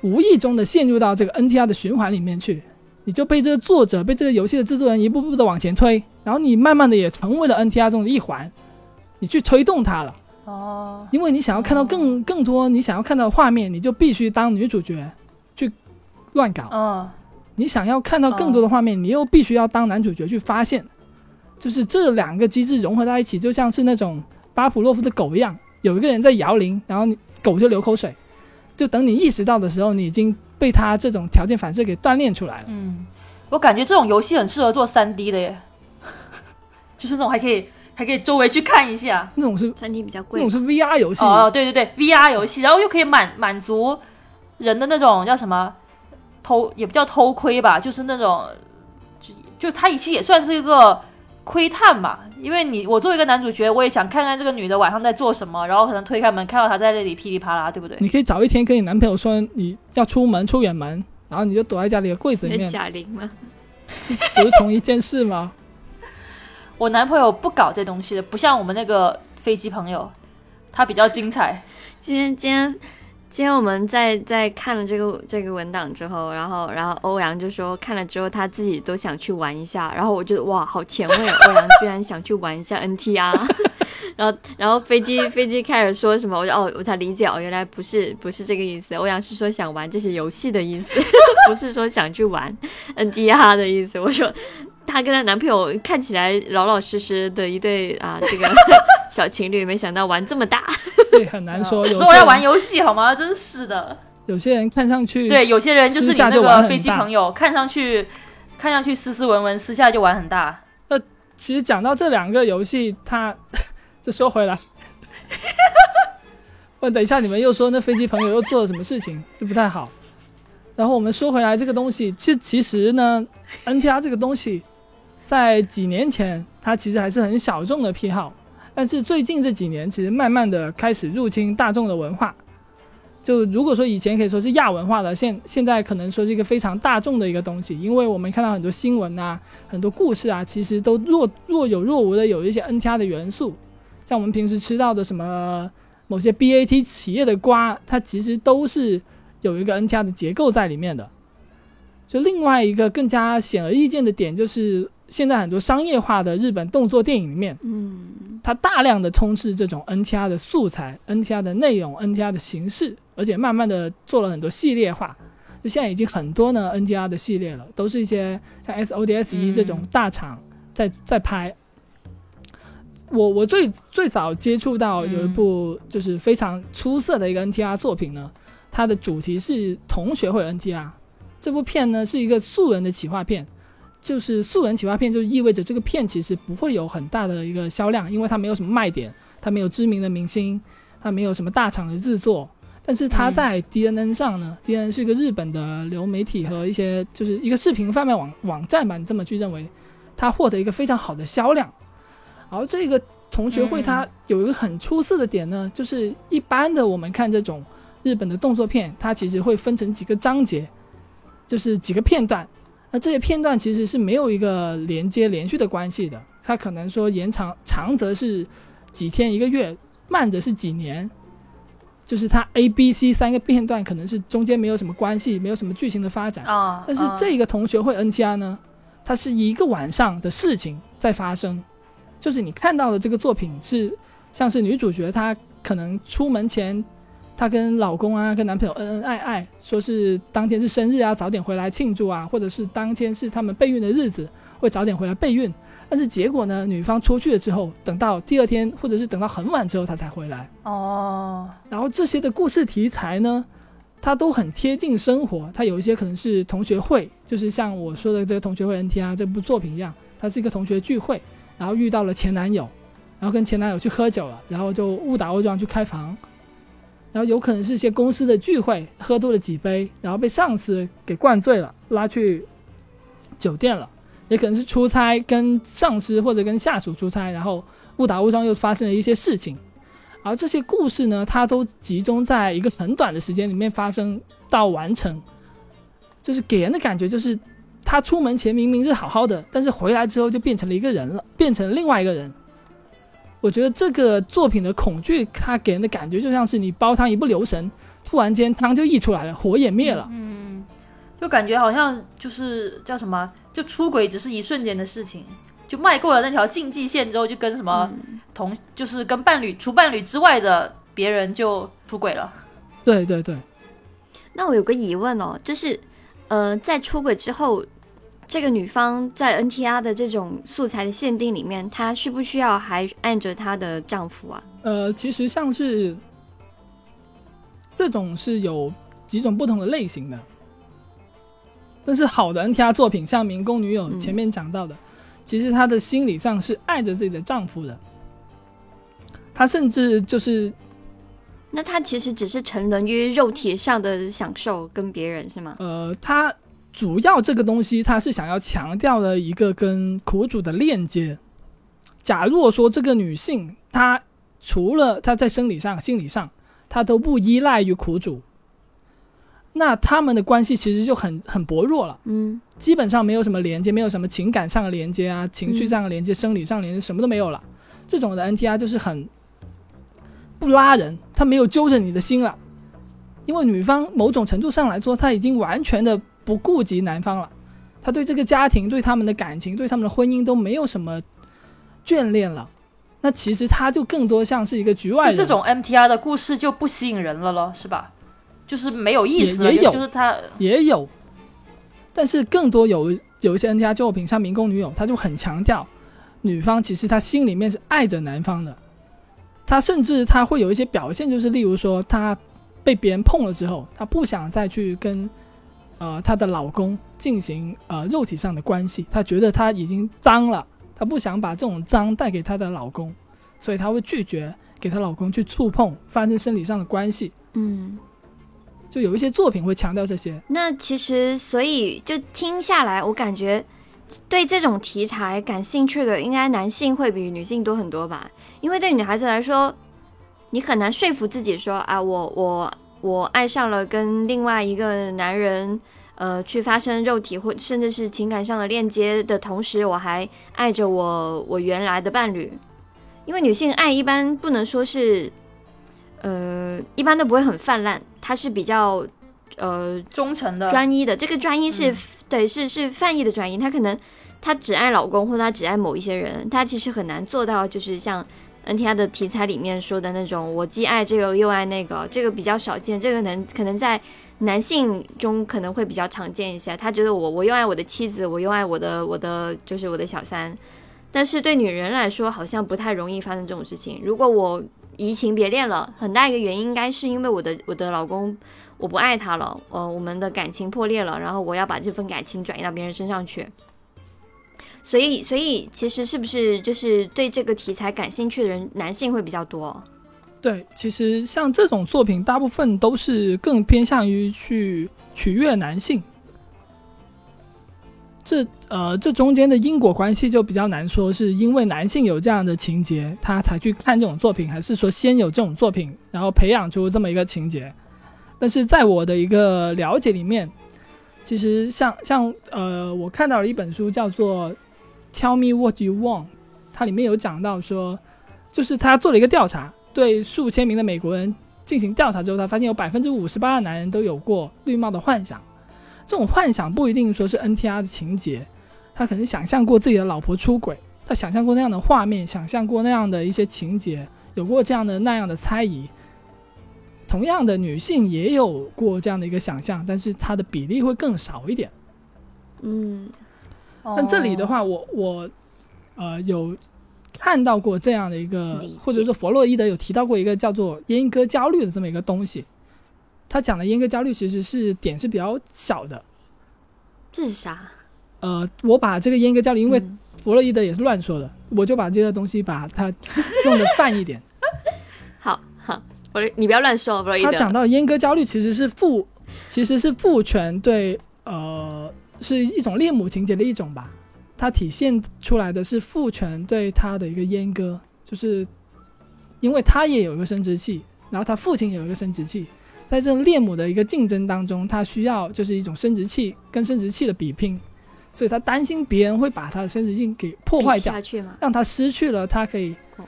无意中的陷入到这个 NTR 的循环里面去，你就被这个作者被这个游戏的制作人一步步的往前推，然后你慢慢的也成为了 NTR 中的一环，你去推动它了，哦，因为你想要看到更更多你想要看到的画面，你就必须当女主角去乱搞，嗯。你想要看到更多的画面，你又必须要当男主角去发现，就是这两个机制融合在一起，就像是那种巴甫洛夫的狗一样，有一个人在摇铃，然后你狗就流口水，就等你意识到的时候，你已经被他这种条件反射给锻炼出来了。嗯，我感觉这种游戏很适合做三 D 的耶，就是那种还可以还可以周围去看一下。那种是三 D 比较贵那种，是 VR 游戏，哦，对对对，VR 游戏，然后又可以满满足人的那种叫什么偷，也不叫偷窥吧，就是那种就就他其实也算是一个窥探吧，因为你我作为一个男主角，我也想看看这个女的晚上在做什么，然后可能推开门看到她在那里噼里啪啦，对不对？你可以早一天跟你男朋友说你要出门出远门，然后你就躲在家里的柜子里面，贾玲吗？不是同一件事吗？我男朋友不搞这东西的，不像我们那个飞机朋友，他比较精彩。今天今天今天我们在在看了这个这个文档之后，然后然后欧阳就说看了之后他自己都想去玩一下，然后我觉得哇好前卫，欧阳居然想去玩一下 NTR。然后，然后飞机飞机开始说什么，我就哦，我才理解哦，原来不是不是这个意思。欧阳是说想玩这些游戏的意思，不是说想去玩 NTR 的意思。我说她跟她男朋友看起来老老实实的一对啊，这个 小情侣，没想到玩这么大。这很难说。有说我要玩游戏好吗？真是的。有些人看上去对，有些人就是你那个飞机朋友，看上去看上去斯斯文文，私下就玩很大。那其实讲到这两个游戏，他 就说回来，问等一下你们又说那飞机朋友又做了什么事情，就不太好。然后我们说回来这个东西，其实其实呢，NTR 这个东西，在几年前它其实还是很小众的癖好，但是最近这几年其实慢慢的开始入侵大众的文化。就如果说以前可以说是亚文化的，现现在可能说是一个非常大众的一个东西，因为我们看到很多新闻啊，很多故事啊，其实都若若有若无的有一些 N 加的元素，像我们平时吃到的什么某些 BAT 企业的瓜，它其实都是有一个 N 加的结构在里面的。就另外一个更加显而易见的点，就是现在很多商业化的日本动作电影里面，嗯，它大量的充斥这种 NTR 的素材、NTR 的内容、NTR 的形式，而且慢慢的做了很多系列化。就现在已经很多呢 NTR 的系列了，都是一些像 SODS 一嗯这种大厂在在拍。我我最最早接触到有一部就是非常出色的一个 NTR 作品呢，它的主题是同学会 NTR。这部片呢是一个素人的企划片，就是素人企划片，就意味着这个片其实不会有很大的一个销量，因为它没有什么卖点，它没有知名的明星，它没有什么大厂的制作。但是它在 DNN 上呢、d n n 是一个日本的流媒体和一些就是一个视频贩卖网网站吧，你这么去认为，它获得一个非常好的销量。而这个同学会它有一个很出色的点呢，就是一般的我们看这种日本的动作片，它其实会分成几个章节，就是几个片段。那这些片段其实是没有一个连接连续的关系的，它可能说延长长则是几天一个月，慢则是几年，就是它 A、B、C 三个片段可能是中间没有什么关系，没有什么剧情的发展。啊，但是这个同学会 NTR 呢，它是一个晚上的事情在发生，就是你看到的这个作品是像是女主角她可能出门前，她跟老公啊跟男朋友恩恩爱爱，说是当天是生日啊，早点回来庆祝啊，或者是当天是他们备孕的日子，会早点回来备孕。但是结果呢，女方出去了之后，等到第二天或者是等到很晚之后，她才回来。哦，然后这些的故事题材呢，它都很贴近生活。它有一些可能是同学会，就是像我说的这个同学会 NTR 这部作品一样，它是一个同学聚会，然后遇到了前男友，然后跟前男友去喝酒了，然后就误打误撞去开房，然后有可能是一些公司的聚会，喝多了几杯，然后被上司给灌醉了，拉去酒店了，也可能是出差跟上司或者跟下属出差，然后误打误撞又发生了一些事情，而这些故事呢，它都集中在一个很短的时间里面发生到完成，就是给人的感觉就是他出门前明明是好好的，但是回来之后就变成了一个人了，变成另外一个人。我觉得这个作品的恐惧，它给人的感觉就像是你煲汤一不留神，突然间汤就溢出来了，火也灭了。嗯，就感觉好像就是叫什么，就出轨只是一瞬间的事情，就迈过了那条禁忌线之后，就跟什么同，就是跟伴侣除伴侣之外的别人就出轨了。对对对，那我有个疑问哦，就是，呃，在出轨之后，这个女方在 NTR 的这种素材的限定里面，她需不需要还按着她的丈夫啊？呃，其实像是这种是有几种不同的类型的，但是好的 NTR 作品，像《民工女友》嗯前面讲到的，其实她的心理上是爱着自己的丈夫的，她甚至就是那她其实只是沉沦于肉体上的享受，跟别人是吗？呃，她主要这个东西，他是想要强调的一个跟苦主的链接。假如说这个女性，她除了她在生理上、心理上，她都不依赖于苦主，那他们的关系其实就很很薄弱了，嗯基本上没有什么连接，没有什么情感上的连接啊，情绪上的连接、生理上的连接，什么都没有了。这种的 NTR 就是很不拉人，他没有揪着你的心了，因为女方某种程度上来说，她已经完全的不顾及男方了，他对这个家庭、对他们的感情、对他们的婚姻都没有什么眷恋了。那其实他就更多像是一个局外人。这种 MTR 的故事就不吸引人了咯，是吧？就是没有意思了，也也有就是他也有，但是更多有有一些 NTR 作品，像《民工女友》，他就很强调女方其实她心里面是爱着男方的，她甚至她会有一些表现，就是例如说她被别人碰了之后，她不想再去跟呃她的老公进行呃肉体上的关系，她觉得她已经脏了，她不想把这种脏带给她的老公，所以她会拒绝给她老公去触碰，发生生理上的关系。嗯，就有一些作品会强调这些，那其实所以就听下来，我感觉对这种题材感兴趣的，应该男性会比女性多很多吧？因为对女孩子来说，你很难说服自己说啊，我我我爱上了跟另外一个男人。呃，去发生肉体或甚至是情感上的链接的同时，我还爱着我我原来的伴侣，因为女性爱一般不能说是，呃，一般都不会很泛滥，它是比较呃忠诚的。专一的，这个专一是、嗯对，是是泛义的专一。她可能她只爱老公，或者她只爱某一些人，她其实很难做到，就是像 NTR 的题材里面说的那种，我既爱这个又爱那个，这个比较少见。这个能可能在男性中可能会比较常见一些。他觉得我我又爱我的妻子，我又爱我的我的就是我的小三，但是对女人来说好像不太容易发生这种事情。如果我移情别恋了，很大一个原因应该是因为我的我的老公我不爱他了，呃，我们的感情破裂了，然后我要把这份感情转移到别人身上去。所以，所以其实是不是就是对这个题材感兴趣的人，男性会比较多？对，其实像这种作品，大部分都是更偏向于去取悦男性。这呃，这中间的因果关系就比较难说，是因为男性有这样的情节，他才去看这种作品，还是说先有这种作品，然后培养出这么一个情节？但是在我的一个了解里面，其实像像呃，我看到了一本书叫做《Tell Me What You Want》，它里面有讲到说，就是他做了一个调查，对数千名的美国人进行调查之后，他发现有百分之五十八的男人都有过绿帽的幻想。这种幻想不一定说是 NTR 的情节，他可能想象过自己的老婆出轨，他想象过那样的画面，想象过那样的一些情节，有过这样的那样的猜疑。同样的，女性也有过这样的一个想象，但是它的比例会更少一点。嗯但这里的话，我我呃有看到过这样的一个，或者说弗洛伊德有提到过一个叫做阉割焦虑的这么一个东西。他讲的阉割焦虑其实是点是比较小的。这是啥？呃，我把这个阉割焦虑，因为嗯弗洛伊德也是乱说的，我就把这个东西把它弄得泛一点。好好，弗洛你不要乱说，弗洛伊德。他讲到阉割焦虑其实是父，其实是父权对呃是一种恋母情节的一种吧。它体现出来的是父权对他的一个阉割，就是因为他也有一个生殖器，然后他父亲也有一个生殖器，在这种恋母的一个竞争当中，他需要就是一种生殖器跟生殖器的比拼，所以他担心别人会把他的生殖器给破坏掉？让他失去了他可以哦，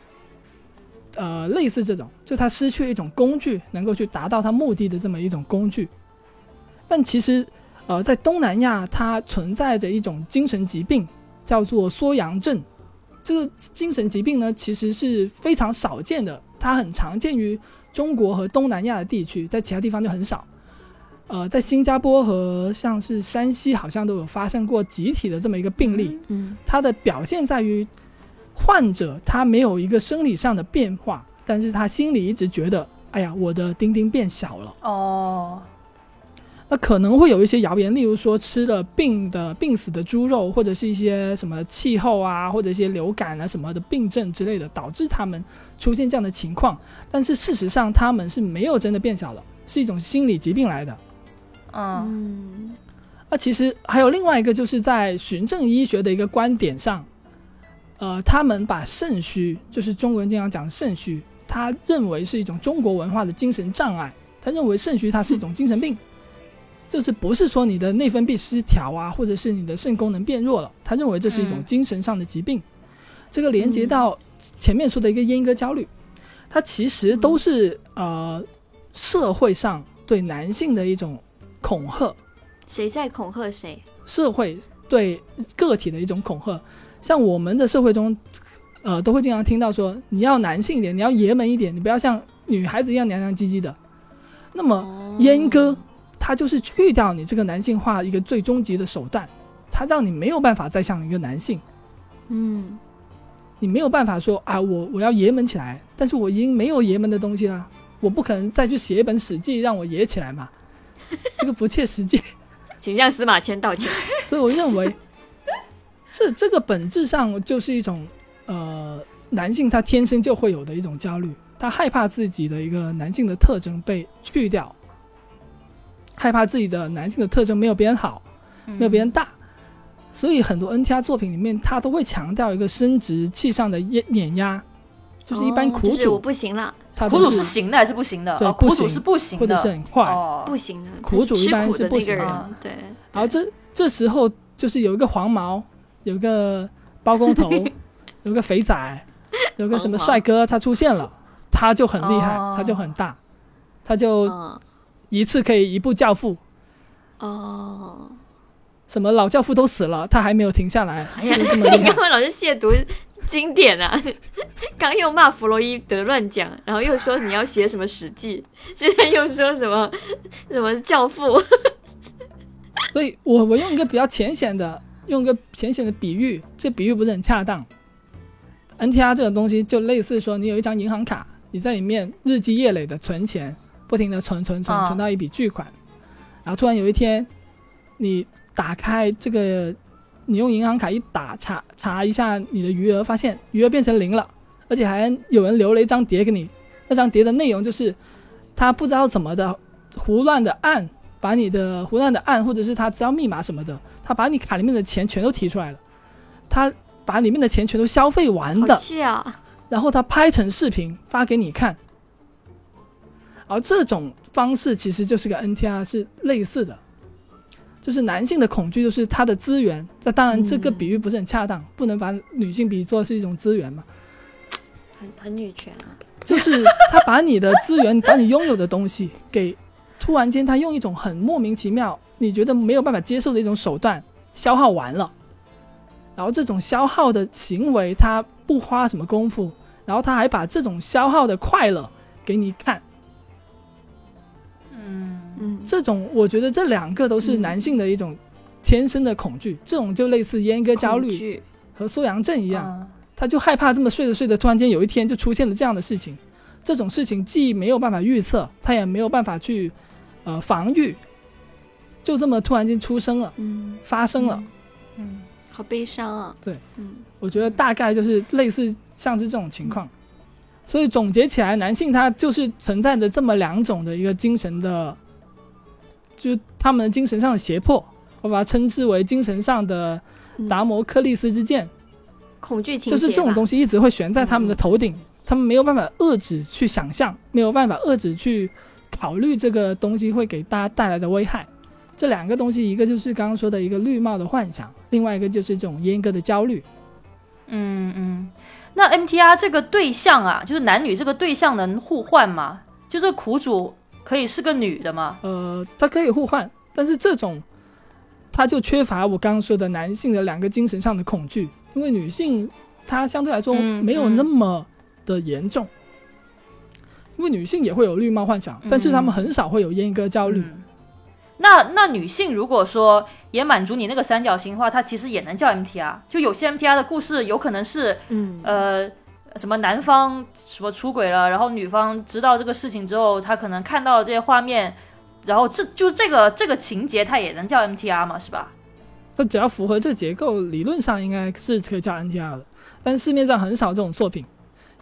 呃，类似这种，就他失去一种工具，能够去达到他目的的这么一种工具。但其实，呃，在东南亚，它存在着一种精神疾病，叫做缩阳症。这个精神疾病呢，其实是非常少见的，它很常见于中国和东南亚的地区，在其他地方就很少。呃，在新加坡和像是山西，好像都有发生过集体的这么一个病例。嗯它的表现在于，患者他没有一个生理上的变化，但是他心里一直觉得，哎呀，我的丁丁变小了。哦，那可能会有一些谣言，例如说吃了病的病死的猪肉，或者是一些什么气候啊，或者一些流感啊什么的病症之类的，导致他们出现这样的情况。但是事实上，他们是没有真的变小了，是一种心理疾病来的。嗯嗯那其实还有另外一个，就是在循证医学的一个观点上，呃，他们把肾虚，就是中国人经常讲的肾虚，他认为是一种中国文化的精神障碍。他认为肾虚它是一种精神病，就是不是说你的内分泌失调啊，或者是你的肾功能变弱了，他认为这是一种嗯精神上的疾病。这个连接到前面说的一个阉割焦虑，它其实都是呃社会上对男性的一种恐吓。谁在恐吓谁？社会对个体的一种恐吓。像我们的社会中，呃，都会经常听到说，你要男性一点，你要爷们一点，你不要像女孩子一样娘娘唧唧的。那么哦阉割，它就是去掉你这个男性化一个最终极的手段，它让你没有办法再像一个男性，嗯你没有办法说啊，我我要爷们起来，但是我已经没有爷们的东西了，我不可能再去写一本史记让我爷起来嘛，这个不切实际。请向司马迁道歉。所以我认为，这这个本质上就是一种呃男性他天生就会有的一种焦虑，他害怕自己的一个男性的特征被去掉，害怕自己的男性的特征没有别人好，没有别人大。所以很多 NTR 作品里面，他都会强调一个生殖器上的碾碾压，就是一般哦苦就是我主，不行了，苦主是行的还是不行的？对哦苦主是不行的，或者是很快，哦，不行的。苦主一般吃苦是不行的。对。然后这这时候就是有一个黄毛，有一个包工头，有个肥仔，有个什么帅哥，他出现了，他就很厉害，哦。他就很大，他就嗯一次可以一部教父，哦，什么老教父都死了，他还没有停下来，哎呀？你干嘛老是亵渎经典啊？刚又骂弗洛伊德乱讲，然后又说你要写什么史记，现在又说什么什么教父，所以我我用一个比较浅显的，用一个浅显的比喻，这比喻不是很恰当。NTR 这种东西就类似说，你有一张银行卡，你在里面日积月累的存钱，不停的存存存，啊存到一笔巨款，然后突然有一天，你打开这个，你用银行卡一打查查一下你的余额，发现余额变成零了，而且还有人留了一张碟给你，那张碟的内容就是他不知道怎么的胡乱的按，把你的胡乱的按，或者是他知道密码什么的，他把你卡里面的钱全都提出来了，他把里面的钱全都消费完的！然后他拍成视频发给你看，而这种方式其实就是跟 NTR 是类似的，就是男性的恐惧就是他的资源，那当然这个嗯。比喻不是很恰当，不能把女性比作是一种资源嘛，很很女权啊！就是他把你的资源，把你拥有的东西给突然间他用一种很莫名其妙，你觉得没有办法接受的一种手段消耗完了，然后这种消耗的行为他不花什么功夫，然后他还把这种消耗的快乐给你看，这种我觉得这两个都是嗯男性的一种天生的恐惧，这种就类似阉割焦虑和缩阳症一样。嗯他就害怕这么睡着睡着，突然间有一天就出现了这样的事情。这种事情既没有办法预测，他也没有办法去呃防御，就这么突然间出生了，嗯，发生了。嗯，好悲伤啊。对，嗯，我觉得大概就是类似像是这种情况。所以总结起来，男性他就是存在着这么两种的一个精神的，就是他们的精神上的胁迫，我把它称之为精神上的嗯达摩克利斯之剑。恐惧情就是这种东西。一直会悬在他们的头顶，他们没有办法遏制去想象，没有办法遏制去考虑这个东西会给大家带来的危害。这两个东西，一个就是刚刚说的一个绿帽的幻想，另外一个就是这种阉割的焦虑。嗯嗯，那 MTR 这个对象啊，就是男女这个对象能互换吗？就是苦主可以是个女的吗？呃，它可以互换，但是这种它就缺乏我刚刚说的男性的两个精神上的恐惧，因为女性她相对来说嗯没有那么的严重，因为女性也会有绿帽幻想，但是她们很少会有阉割焦虑。嗯那那女性如果说也满足你那个三角形的话，它其实也能叫 MTR。就有些 MTR 的故事有可能是嗯，呃什么男方什么出轨了，然后女方知道这个事情之后，她可能看到这些画面，然后这就这个这个情节，它也能叫 MTR 嘛，是吧？它只要符合这结构，理论上应该是可以叫 NTR 的，但市面上很少这种作品，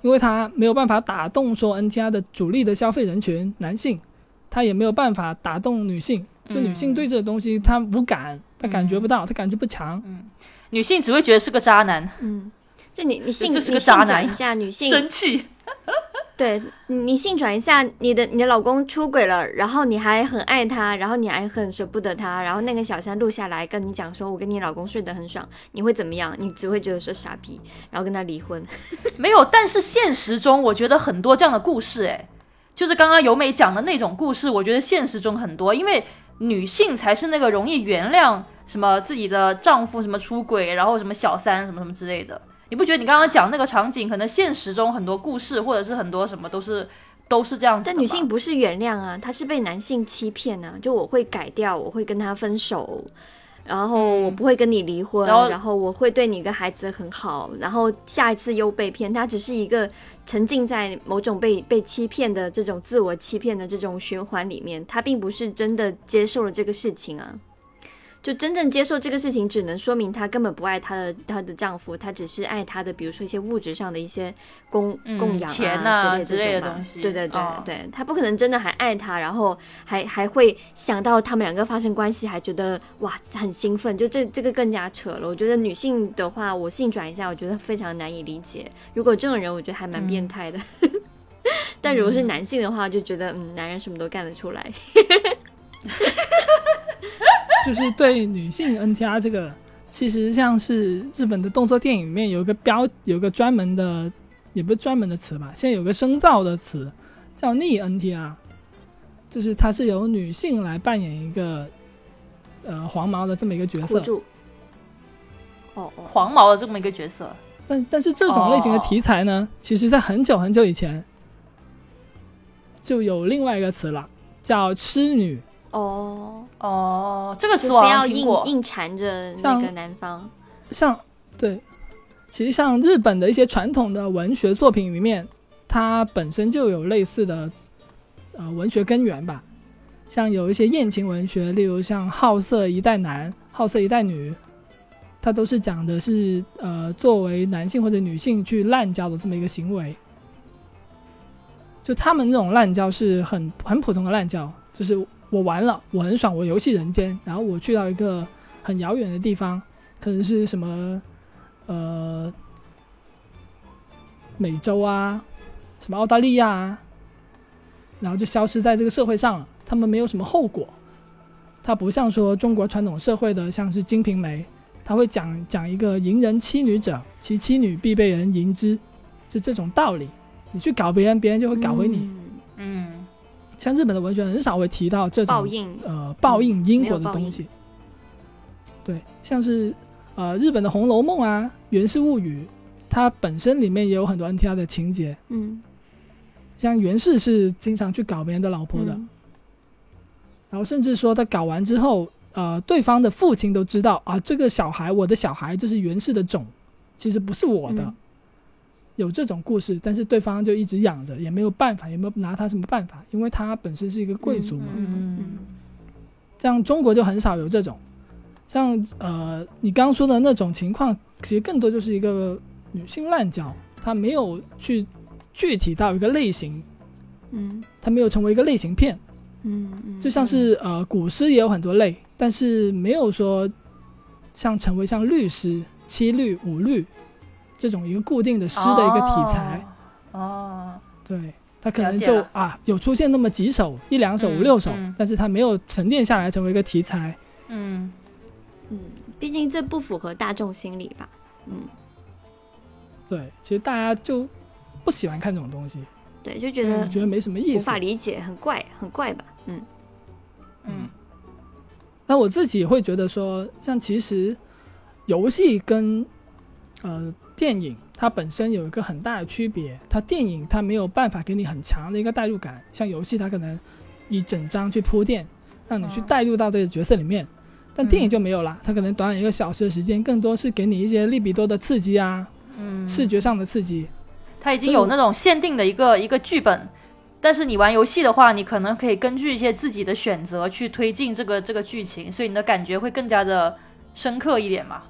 因为它没有办法打动说 NTR 的主力的消费人群男性，它也没有办法打动女性，就女性对这个东西她无感，她感觉不到，她感知不强。嗯。女性只会觉得是个渣男，嗯，就你你性就是你个渣男一下，女性生气。对你性转一下，你的你的老公出轨了，然后你还很爱他，然后你还很舍不得他，然后那个小三录下来跟你讲说，我跟你老公睡得很爽，你会怎么样？你只会觉得说傻逼，然后跟他离婚。没有，但是现实中我觉得很多这样的故事，哎，就是刚刚由美讲的那种故事，我觉得现实中很多，因为女性才是那个容易原谅什么自己的丈夫什么出轨，然后什么小三什么什么之类的。你不觉得你刚刚讲那个场景，可能现实中很多故事或者是很多什么都是都是这样子但？女性不是原谅啊，她是被男性欺骗啊。就我会改掉，我会跟他分手，然后我不会跟你离婚，然后然后我会对你跟孩子很好，然后下一次又被骗。她只是一个沉浸在某种被被欺骗的这种自我欺骗的这种循环里面，她并不是真的接受了这个事情啊。就真正接受这个事情，只能说明她根本不爱她的她的丈夫，她只是爱她的，比如说一些物质上的一些供嗯供养钱啊啊之之类这种嘛类的东西对对对、哦对，她不可能真的还爱他，然后还还会想到他们两个发生关系，还觉得哇很兴奋，就这这个更加扯了。我觉得女性的话，我性转一下，我觉得非常难以理解。如果这种人，我觉得还蛮变态的。但如果是男性的话，就觉得嗯，男人什么都干得出来。就是对女性 NTR 这个，其实像是日本的动作电影里面有一个标，有一个专门的，也不是专门的词吧，现在有个深造的词叫逆 NTR，就是它是由女性来扮演一个呃黄毛的这么一个角色，哦哦，黄毛的这么一个角色。但但是这种类型的题材呢，其实在很久很久以前就有另外一个词了，叫痴女。哦，哦，这个词我要硬。硬缠着那个男方。像对，其实像日本的一些传统的文学作品里面，它本身就有类似的呃文学根源吧。像有一些艳情文学，例如像《好色一代男》《好色一代女》，它都是讲的是呃作为男性或者女性去滥交的这么一个行为。就他们那种滥交是很很普通的滥交，就是我玩了，我很爽，我游戏人间，然后我去到一个很遥远的地方，可能是什么呃美洲啊，什么澳大利亚啊，然后就消失在这个社会上了。他们没有什么后果，它不像说中国传统社会的像是《金瓶梅》，他会讲讲一个淫人妻女者，其妻女必被人淫之，就这种道理。你去搞别人，别人就会搞回你。嗯，像日本的文学很少会提到这种报应。呃报应因果的东西。对，像是呃日本的《红楼梦》啊，《源氏物语》，它本身里面也有很多 NTR 的情节。嗯，像源氏是经常去搞别人的老婆的，嗯然后甚至说他搞完之后，呃，对方的父亲都知道啊，这个小孩，我的小孩就是源氏的种，其实不是我的。嗯有这种故事，但是对方就一直养着，也没有办法，也没有拿他什么办法，因为他本身是一个贵族嘛。嗯嗯嗯这样中国就很少有这种，像呃你刚刚说的那种情况，其实更多就是一个女性滥交，她没有去具体到一个类型，嗯她没有成为一个类型片。嗯嗯，就像是呃古诗也有很多类，但是没有说像成为像律诗、七律、五律这种一个固定的诗的一个题材。哦。哦，对，它可能就啊有出现那么几首，一两首、嗯五六首，嗯但是它没有沉淀下来成为一个题材。嗯嗯，毕竟这不符合大众心理吧？嗯，对，其实大家就不喜欢看这种东西，对，就觉得就觉得没什么意思无法。理解，很怪，很怪吧？嗯嗯那我自己会觉得说，像其实游戏跟呃电影它本身有一个很大的区别，它电影它没有办法给你很强的一个代入感，像游戏它可能一整章去铺垫，让你去嗯带入到这个角色里面，但电影就没有了，它可能短短一个小时的时间，更多是给你一些利比多的刺激啊，嗯，视觉上的刺激。它已经有那种限定的一个一个剧本，但是你玩游戏的话，你可能可以根据一些自己的选择去推进这个这个剧情，所以你的感觉会更加的深刻一点嘛，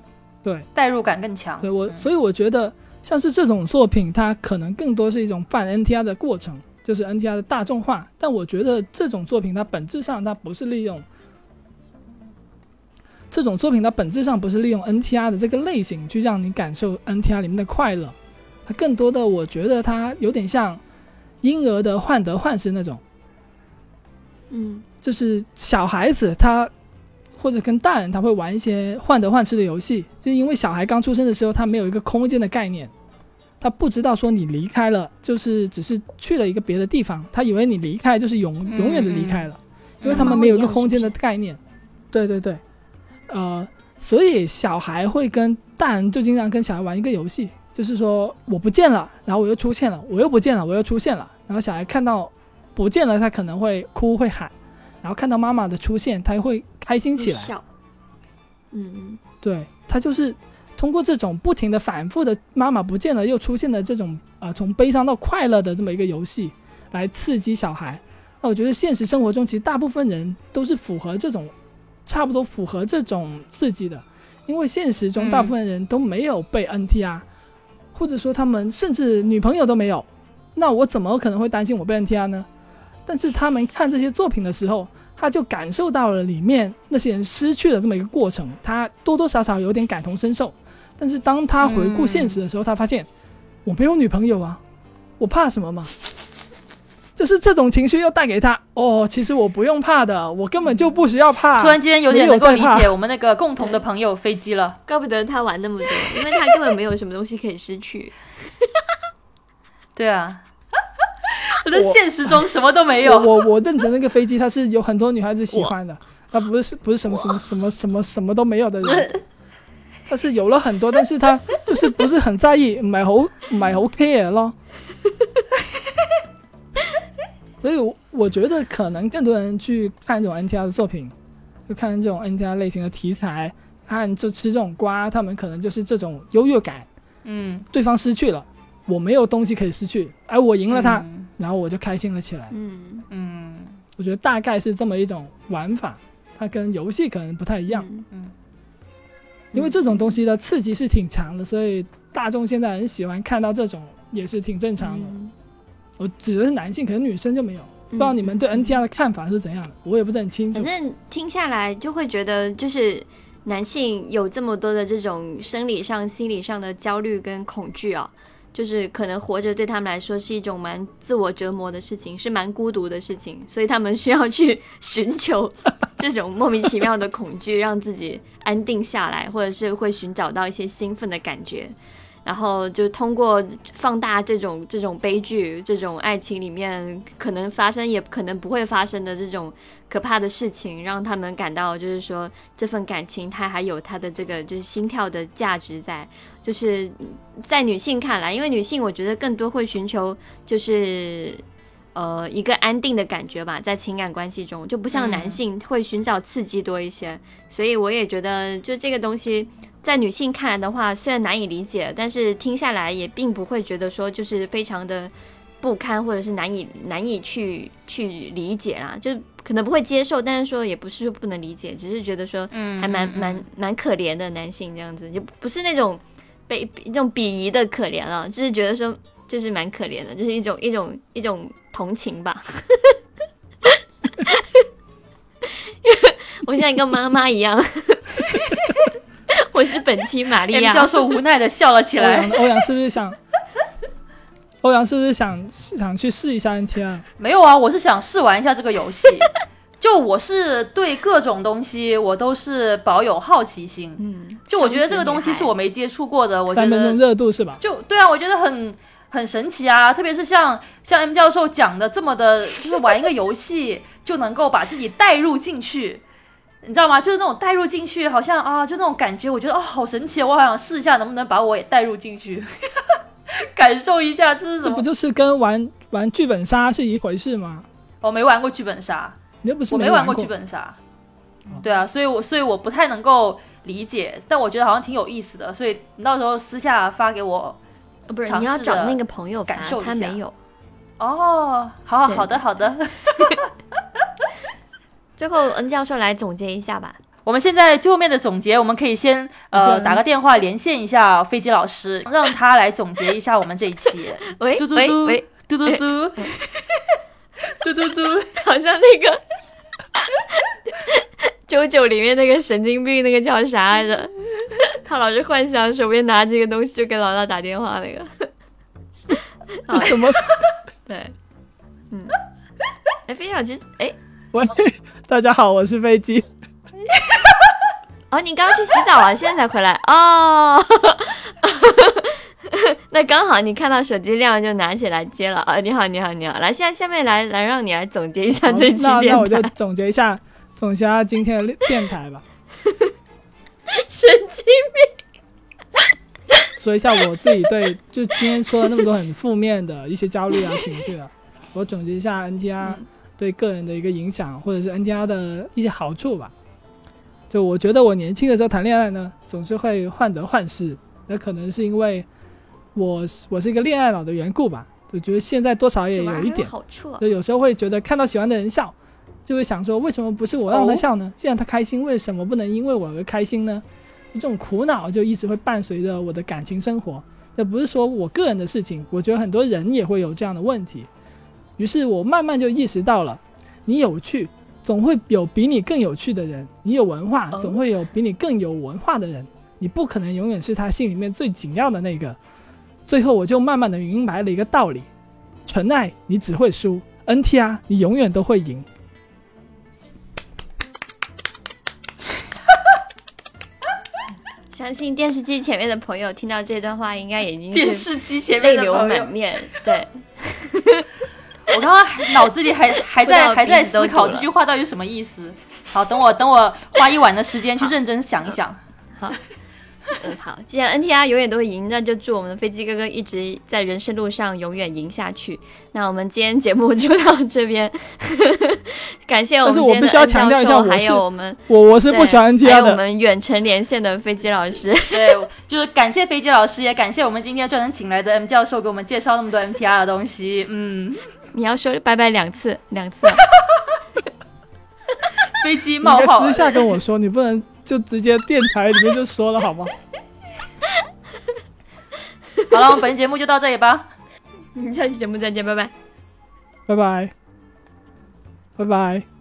对，代入感更强。对我，嗯所以我觉得像是这种作品，它可能更多是一种泛 NTR 的过程，就是 NTR 的大众化。但我觉得这种作品它本质上它不是利用这种作品，它本质上不是利用 NTR 的这个类型去让你感受 NTR 里面的快乐，它更多的我觉得它有点像婴儿的患得患失那种。嗯就是小孩子他或者跟大人他会玩一些患得患失的游戏，就因为小孩刚出生的时候他没有一个空间的概念，他不知道说你离开了就是只是去了一个别的地方，他以为你离开就是永嗯永远的离开了，因为他们没有一个空间的概念。对对对，呃，所以小孩会跟大人就经常跟小孩玩一个游戏，就是说我不见了，然后我又出现了，我又不见了，我又出现了，然后小孩看到不见了，他可能会哭会喊，然后看到妈妈的出现，他会开心起来。笑，嗯嗯对他就是通过这种不停的反复的妈妈不见了又出现的这种呃从悲伤到快乐的这么一个游戏，来刺激小孩。那我觉得现实生活中其实大部分人都是符合这种差不多符合这种刺激的，因为现实中嗯大部分人都没有被 NTR，、或者说他们甚至女朋友都没有，那我怎么可能会担心我被 NTR 呢？但是他们看这些作品的时候，他就感受到了里面那些人失去的这么一个过程，他多多少少有点感同身受。但是当他回顾现实的时候，他发现我没有女朋友啊，我怕什么嘛？就是这种情绪又带给他哦，其实我不用怕的，我根本就不需要怕。突然间有点能够理解我们那个共同的朋友飞机了。怪不得他玩那么多，因为他根本没有什么东西可以失去。对啊，我的现实中什么都没有。我我我认成那个飞机，它是有很多女孩子喜欢的，它不是不是什么什么什么什么什么都没有的人，他是有了很多，但是他就是不是很在意，唔係好唔係好 care 咯。所以我我觉得可能更多人去看这种 NTR 的作品，就看这种 NTR 类型的题材，看就吃这种瓜，他们可能就是这种优越感，嗯，对方失去了，我没有东西可以失去，而我赢了他，嗯然后我就开心了起来。嗯，嗯我觉得大概是这么一种玩法，它跟游戏可能不太一样，嗯嗯因为这种东西的刺激是挺强的，所以大众现在很喜欢看到这种，也是挺正常的。嗯我指的是男性，可能女生就没有。不知道你们对 NTR 的看法是怎样的，我也不是很清楚反。正听下来就会觉得，就是男性有这么多的这种生理上、心理上的焦虑跟恐惧啊，就是可能活着对他们来说是一种蛮自我折磨的事情，是蛮孤独的事情，所以他们需要去 寻求这种莫名其妙的恐惧，让自己安定下来，或者是会寻找到一些兴奋的感觉。然后就通过放大这种这种悲剧、这种爱情里面可能发生也可能不会发生的这种可怕的事情，让他们感到就是说这份感情它还有它的这个就是心跳的价值在，就是在女性看来，因为女性我觉得更多会寻求就是。呃，一个安定的感觉吧，在情感关系中，就不像男性会寻找刺激多一些，所以我也觉得，就这个东西，在女性看来的话，虽然难以理解，但是听下来也并不会觉得说就是非常的不堪，或者是难以难以去去理解啦。就可能不会接受，但是说也不是说不能理解，只是觉得说嗯，还蛮嗯蛮蛮可怜的男性这样子，就不是那种被那种鄙夷的可怜了，就是觉得说就是蛮可怜的，就是一种一种一种同情吧。我现在跟妈妈一样，我是本期玛利亚教授无奈的笑了起来欧阳。欧阳是不是想？欧阳是不是想想去试一下 NTR？没有啊，我是想试玩一下这个游戏。就我是对各种东西，我都是保有好奇心。嗯，就我觉得这个东西是我没接触过的，我觉得热度是吧？就对啊，我觉得很很神奇啊！特别是像像 M 教授讲的这么的，就是玩一个游戏就能够把自己带入进去，你知道吗？就是那种带入进去，好像啊，就那种感觉，我觉得哦，好神奇啊！我好想试一下，能不能把我也带入进去，感受一下这是什么？这不就是跟玩玩剧本杀是一回事吗？我没玩过剧本杀，你又不是我没玩玩过剧本杀，对啊，所以我所以我不太能够理解，但我觉得好像挺有意思的，所以你到时候私下发给我。哦不是你要找那个朋友，感受他没有。哦，好好好的好的。最后恩教授来总结一下吧。我们现在最后面的总结，我们可以先呃打个电话连线一下飞机老师，让他来总结一下我们这一期。喂嘟嘟嘟喂喂，嘟嘟嘟，嘟嘟嘟，好像那个 九九里面那个神经病，那个叫啥来着？他老是幻想手边拿这个东西就给老大打电话那个。好 什么？对，嗯，哎，飞小其实，哎，喂，大家好，我是飞机。哦，你刚刚去洗澡了，现在才回来哦。那刚好你看到手机亮就拿起来接了啊！你好，你好，你好，来，现在下面来来让你来总结一下这期电那那我就。总结一下，总结一下今天的电台吧，神经病说一下我自己对就今天说了那么多很负面的一些焦虑啊情绪啊，我总结一下 NTR 对个人的一个影响，或者是 NTR 的一些好处吧。就我觉得我年轻的时候谈恋爱呢，总是会患得患失，那可能是因为我我是一个恋爱脑的缘故吧，就觉得现在多少也有一点。好处啊。就有时候会觉得看到喜欢的人笑，就会想说为什么不是我让他笑呢？既然他开心，为什么不能因为我而开心呢？这种苦恼就一直会伴随着我的感情生活。这不是说我个人的事情，我觉得很多人也会有这样的问题。于是我慢慢就意识到了，你有趣，总会有比你更有趣的人；你有文化，哦总会有比你更有文化的人。你不可能永远是他心里面最紧要的那个。最后我就慢慢的明白了一个道理：纯爱你只会输，NTR 你永远都会赢。相信电视机前面的朋友听到这段话，应该已经电是视机前泪流面的朋友满，面。对，我刚刚还脑子里还还在还在思考这句话到底什么意思。好，等我等我花一晚的时间去认真想一想。嗯，好，既然 NTR 永远都会赢，那就祝我们的飞机哥哥一直在人生路上永远赢下去。那我们今天节目就到这边，感谢我们今天的教授，还有我们我我是不喜欢对还 NTR 有我的，们远程连线的飞机老师。对，就是感谢飞机老师，也感谢我们今天专程请来的 M 教授给我们介绍那么多 MTR 的东西。嗯，你要说拜拜两次，两次啊。飞机你冒号应该私下跟我说，你不能就直接电台里面就说了好吗？好了，我们本期节目就到这里吧。我们下期节目再见，拜拜。拜拜，拜拜。